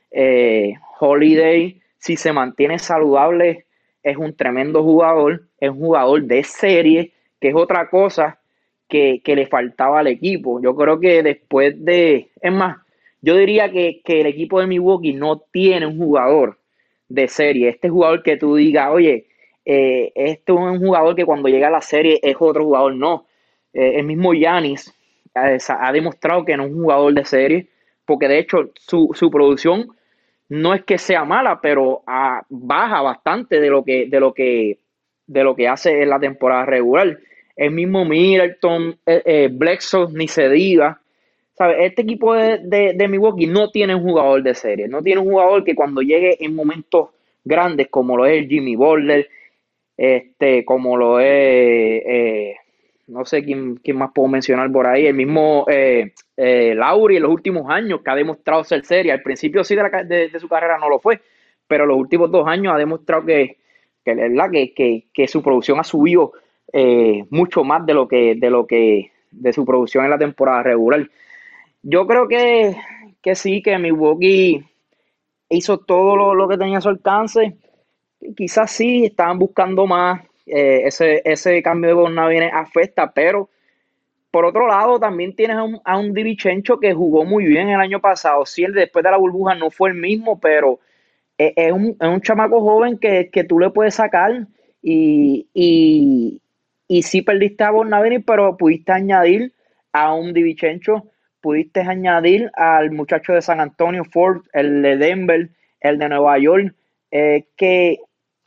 Eh, Holiday, si se mantiene saludable, es un tremendo jugador, es un jugador de serie, que es otra cosa que, le faltaba al equipo. Yo creo que después de, es más, yo diría que, el equipo de Milwaukee no tiene un jugador de serie. Este jugador que tú digas, oye, eh, este es un jugador que cuando llega a la serie es otro jugador. No, eh, el mismo Yanis eh, ha demostrado que no es un jugador de serie, porque de hecho su, su producción no es que sea mala, pero ah, baja bastante de lo que, de lo que, de lo que hace en la temporada regular. El mismo Middleton, eh, eh ni se diga. Este equipo de, de, Milwaukee no tiene un jugador de serie, no tiene un jugador que cuando llegue en momentos grandes, como lo es Jimmy Butler, este, como lo es, eh, no sé quién, más puedo mencionar por ahí, el mismo eh, eh Lauri en los últimos años, que ha demostrado ser serie. Al principio sí de, de, su carrera no lo fue, pero los últimos dos años ha demostrado que, que, que, que su producción ha subido eh, mucho más de lo que de lo que de su producción en la temporada regular. Yo creo que, que sí, que Milwaukee hizo todo lo, que tenía a su alcance. Quizás sí, estaban buscando más. Eh, ese, ese cambio de Borna viene afecta, pero por otro lado, también tienes a un, a un Divichencho que jugó muy bien el año pasado. Si él después de la burbuja no fue el mismo, pero es, un, es un, chamaco joven que, que, tú le puedes sacar y, y sí perdiste a Bornavini, pero pudiste añadir a un Divichencho, pudiste añadir al muchacho de San Antonio, Ford, el de Denver, el de Nueva York, eh, que,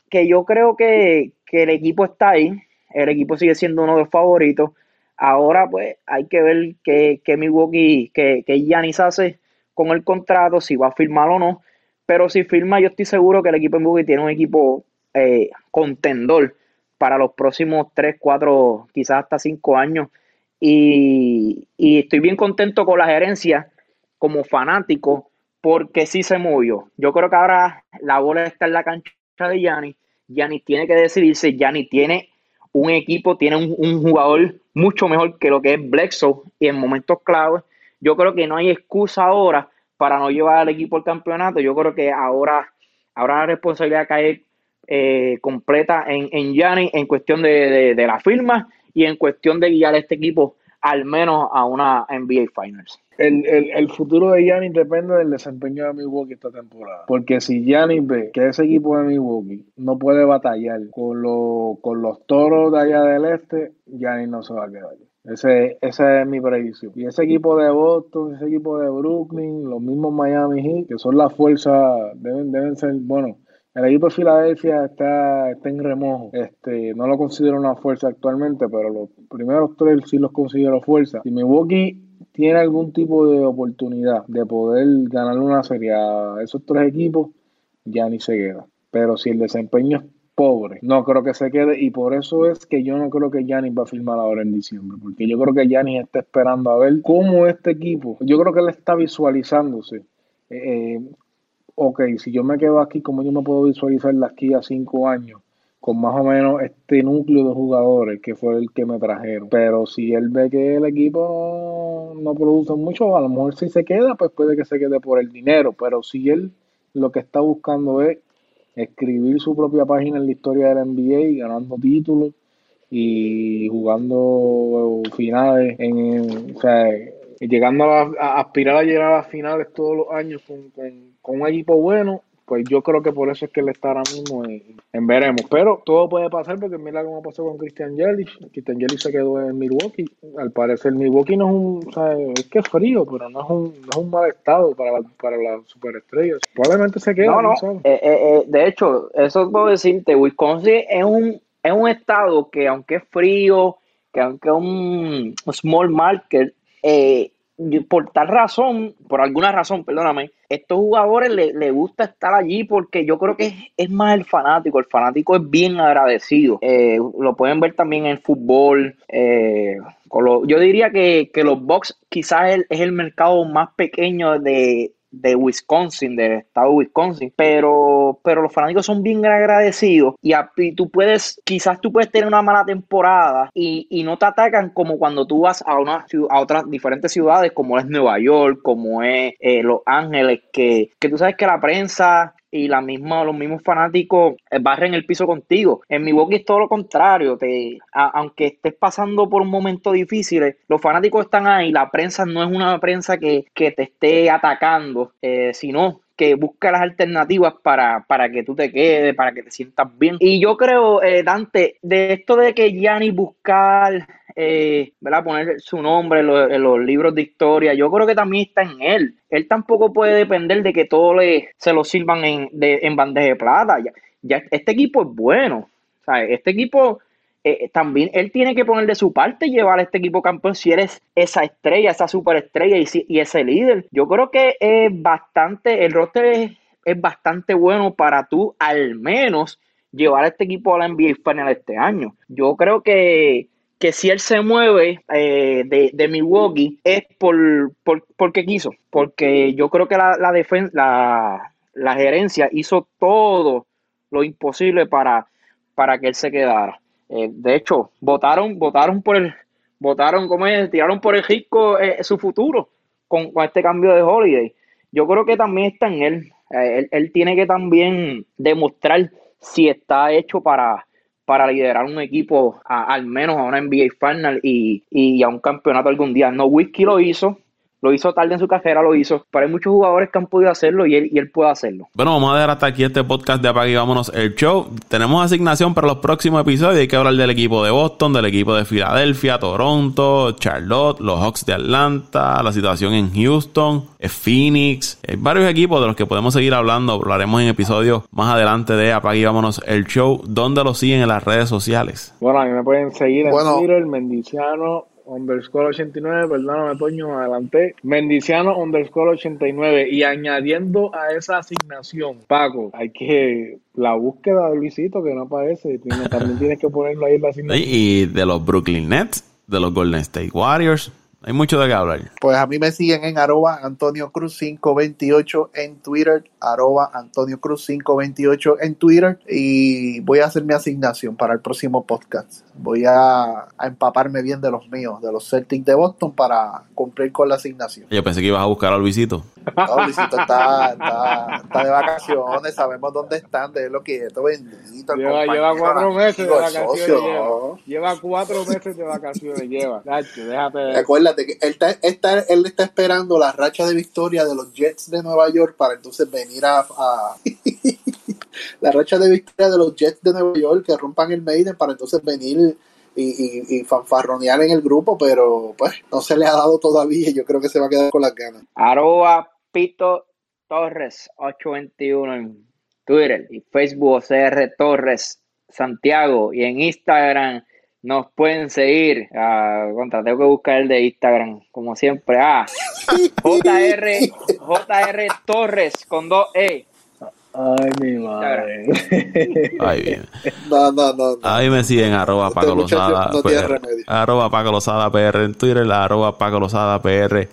que, yo creo que, el equipo está ahí, el equipo sigue siendo uno de los favoritos. Ahora pues hay que ver qué, qué Milwaukee, que, que Giannis hace con el contrato, si va a firmar o no. Pero si firma, yo estoy seguro que el equipo de Milwaukee tiene un equipo eh, contendor para los próximos 3, 4, quizás hasta 5 años. Y, estoy bien contento con la gerencia como fanático porque sí se movió. Yo creo que ahora la bola está en la cancha de Yanni. Yanni tiene que decidirse. Yanni tiene un equipo, tiene un, jugador mucho mejor que lo que es Bledsoe y en momentos claves. Yo creo que no hay excusa ahora para no llevar al equipo al campeonato. Yo creo que ahora, ahora la responsabilidad cae eh, completa en, en en cuestión de, la firma y en cuestión de guiar a este equipo al menos a una NBA Finals. El, futuro de Giannis depende del desempeño de Milwaukee esta temporada. Porque si Giannis ve que ese equipo de Milwaukee no puede batallar con, con los toros de allá del este, Giannis no se va a quedar. Ese, esa es mi predicción. Y ese equipo de Boston, ese equipo de Brooklyn, los mismos Miami Heat, que son las fuerzas, deben, deben ser, bueno, el equipo de Filadelfia está, está en remojo. Este, no lo considero una fuerza actualmente, pero los primeros tres sí los considero fuerza. Si Milwaukee tiene algún tipo de oportunidad de poder ganar una serie a esos tres equipos, ya ni se queda. Pero si el desempeño es pobre, no creo que se quede. Y por eso es que yo no creo que Giannis va a firmar ahora en diciembre. Porque yo creo que Giannis está esperando a ver cómo este equipo, yo creo que él está visualizándose. Eh, ok, si yo me quedo aquí, ¿cómo yo me puedo visualizar de aquí a cinco años? Con más o menos este núcleo de jugadores que fue el que me trajeron. Pero si él ve que el equipo no produce mucho, a lo mejor si se queda, pues puede que se quede por el dinero. Pero si él lo que está buscando es escribir su propia página en la historia del NBA, ganando títulos y jugando finales en, o sea, llegando a, aspirar a llegar a las finales todos los años con, con, un equipo bueno, pues yo creo que por eso es que él está ahora mismo en, veremos. Pero todo puede pasar porque mira cómo pasó con Christian Yelich. Christian Yelich se quedó en Milwaukee. Al parecer Milwaukee no es un, o es que es frío, pero no es un, no es un mal estado para, para las superestrellas. Probablemente se quede. No, no. Eh, eh, eh, de hecho, eso puedo decirte, Wisconsin es un, es un estado que aunque es frío, que aunque es un small market, eh, por tal razón, por alguna razón, perdóname, estos jugadores le, le gusta estar allí porque yo creo que es, más el fanático. El fanático es bien agradecido. Eh, lo pueden ver también en fútbol. Eh, yo diría que, que los Bucks quizás es el mercado más pequeño de, de Wisconsin, del estado de Wisconsin, pero, pero los fanáticos son bien agradecidos y, tú puedes, quizás tú puedes tener una mala temporada y, no te atacan como cuando tú vas a, una, a otras diferentes ciudades como es Nueva York, como es eh, Los Ángeles, que, que tú sabes que la prensa y la misma, los mismos fanáticos eh, barren el piso contigo. En mi boca es todo lo contrario. Te, aunque estés pasando por un momento difícil, los fanáticos están ahí. La prensa no es una prensa que, te esté atacando, eh, sino que busca las alternativas para, para que tú te quedes, para que te sientas bien. Y yo creo, eh, Dante, de esto de que Gianni buscar eh, ¿verdad? poner su nombre en los, libros de historia, yo creo que también está en él. Él tampoco puede depender de que todo le, se lo sirvan en, de, en bandeja de plata. Ya, este equipo es bueno. Este equipo eh, también, él tiene que poner de su parte llevar a este equipo campeón si eres esa estrella, esa superestrella y, y ese líder. Yo creo que es bastante, el roster es, es bastante bueno para tú al menos llevar a este equipo a la NBA Final este año. Yo creo que que si él se mueve eh, de, de, Milwaukee es por, porque quiso, porque yo creo que la, la, la, la, gerencia hizo todo lo imposible para, para que él se quedara. Eh, de hecho, votaron, votaron por el, votaron, como es, tiraron por el risco eh, su futuro con, este cambio de Holiday. Yo creo que también está en él. él. Él tiene que también demostrar si está hecho para, para liderar un equipo al menos a una NBA Final y, y, a un campeonato algún día. No, Whisky lo hizo, lo hizo tarde en su carrera, lo hizo. Pero hay muchos jugadores que han podido hacerlo y él, y él puede hacerlo. Bueno, vamos a dejar hasta aquí este podcast de Apague y Vámonos el show. Tenemos asignación para los próximos episodios. Hay que hablar del equipo de Boston, del equipo de Filadelfia, Toronto, Charlotte, los Hawks de Atlanta, la situación en Houston, Phoenix. Hay varios equipos de los que podemos seguir hablando. Hablaremos en episodios más adelante de Apague y Vámonos el show. ¿Dónde lo siguen en las redes sociales? Bueno, a mí me pueden seguir en Twitter, Mendiciano underscore 89, perdóname, Toño, adelante. Mendiciano underscore 89. Y añadiendo a esa asignación, Paco, hay que. La búsqueda de Luisito, que no aparece, también tienes que ponerlo ahí en la asignación. Y de los Brooklyn Nets, de los Golden State Warriors. Hay mucho de qué hablar. Pues a mí me siguen en arroba Antonio Cruz 528 en Twitter, arroba Antonio Cruz 528 en Twitter y voy a hacer mi asignación para el próximo podcast. Voy a, empaparme bien de los míos, de los Celtics de Boston para cumplir con la asignación. Yo pensé que ibas a buscar a Luisito. No, Luisito está, está, de vacaciones, sabemos dónde están, de lo que esto bendito. Lleva, lleva cuatro meses de vacaciones. Lleva. lleva. cuatro meses de vacaciones, lleva. déjate. Acuérdate que él está, él está esperando la racha de victoria de los Jets de Nueva York para entonces venir a, la racha de victoria de los Jets de Nueva York que rompan el Maiden para entonces venir y, y, fanfarronear en el grupo, pero pues no se le ha dado todavía y yo creo que se va a quedar con las ganas. Arroba Pito Torres 821 en Twitter y Facebook CR Torres Santiago y en Instagram nos pueden seguir. Contra, tengo que buscar el de Instagram, como siempre. Ah, *laughs* JR, JR Torres con dos E. Ay, mi madre. Ay, bien. No, no, no. Ahí me siguen arroba este Paco Lozada. PR, arroba Paco Lozada PR en Twitter, arroba Paco Lozada PR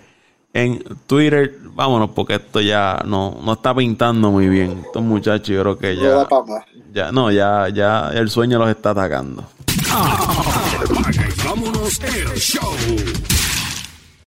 en Twitter. Vámonos, porque esto ya no, no está pintando muy bien. Estos muchachos, yo creo que ya. No ya, no, ya, ya el sueño los está atacando. Vámonos el show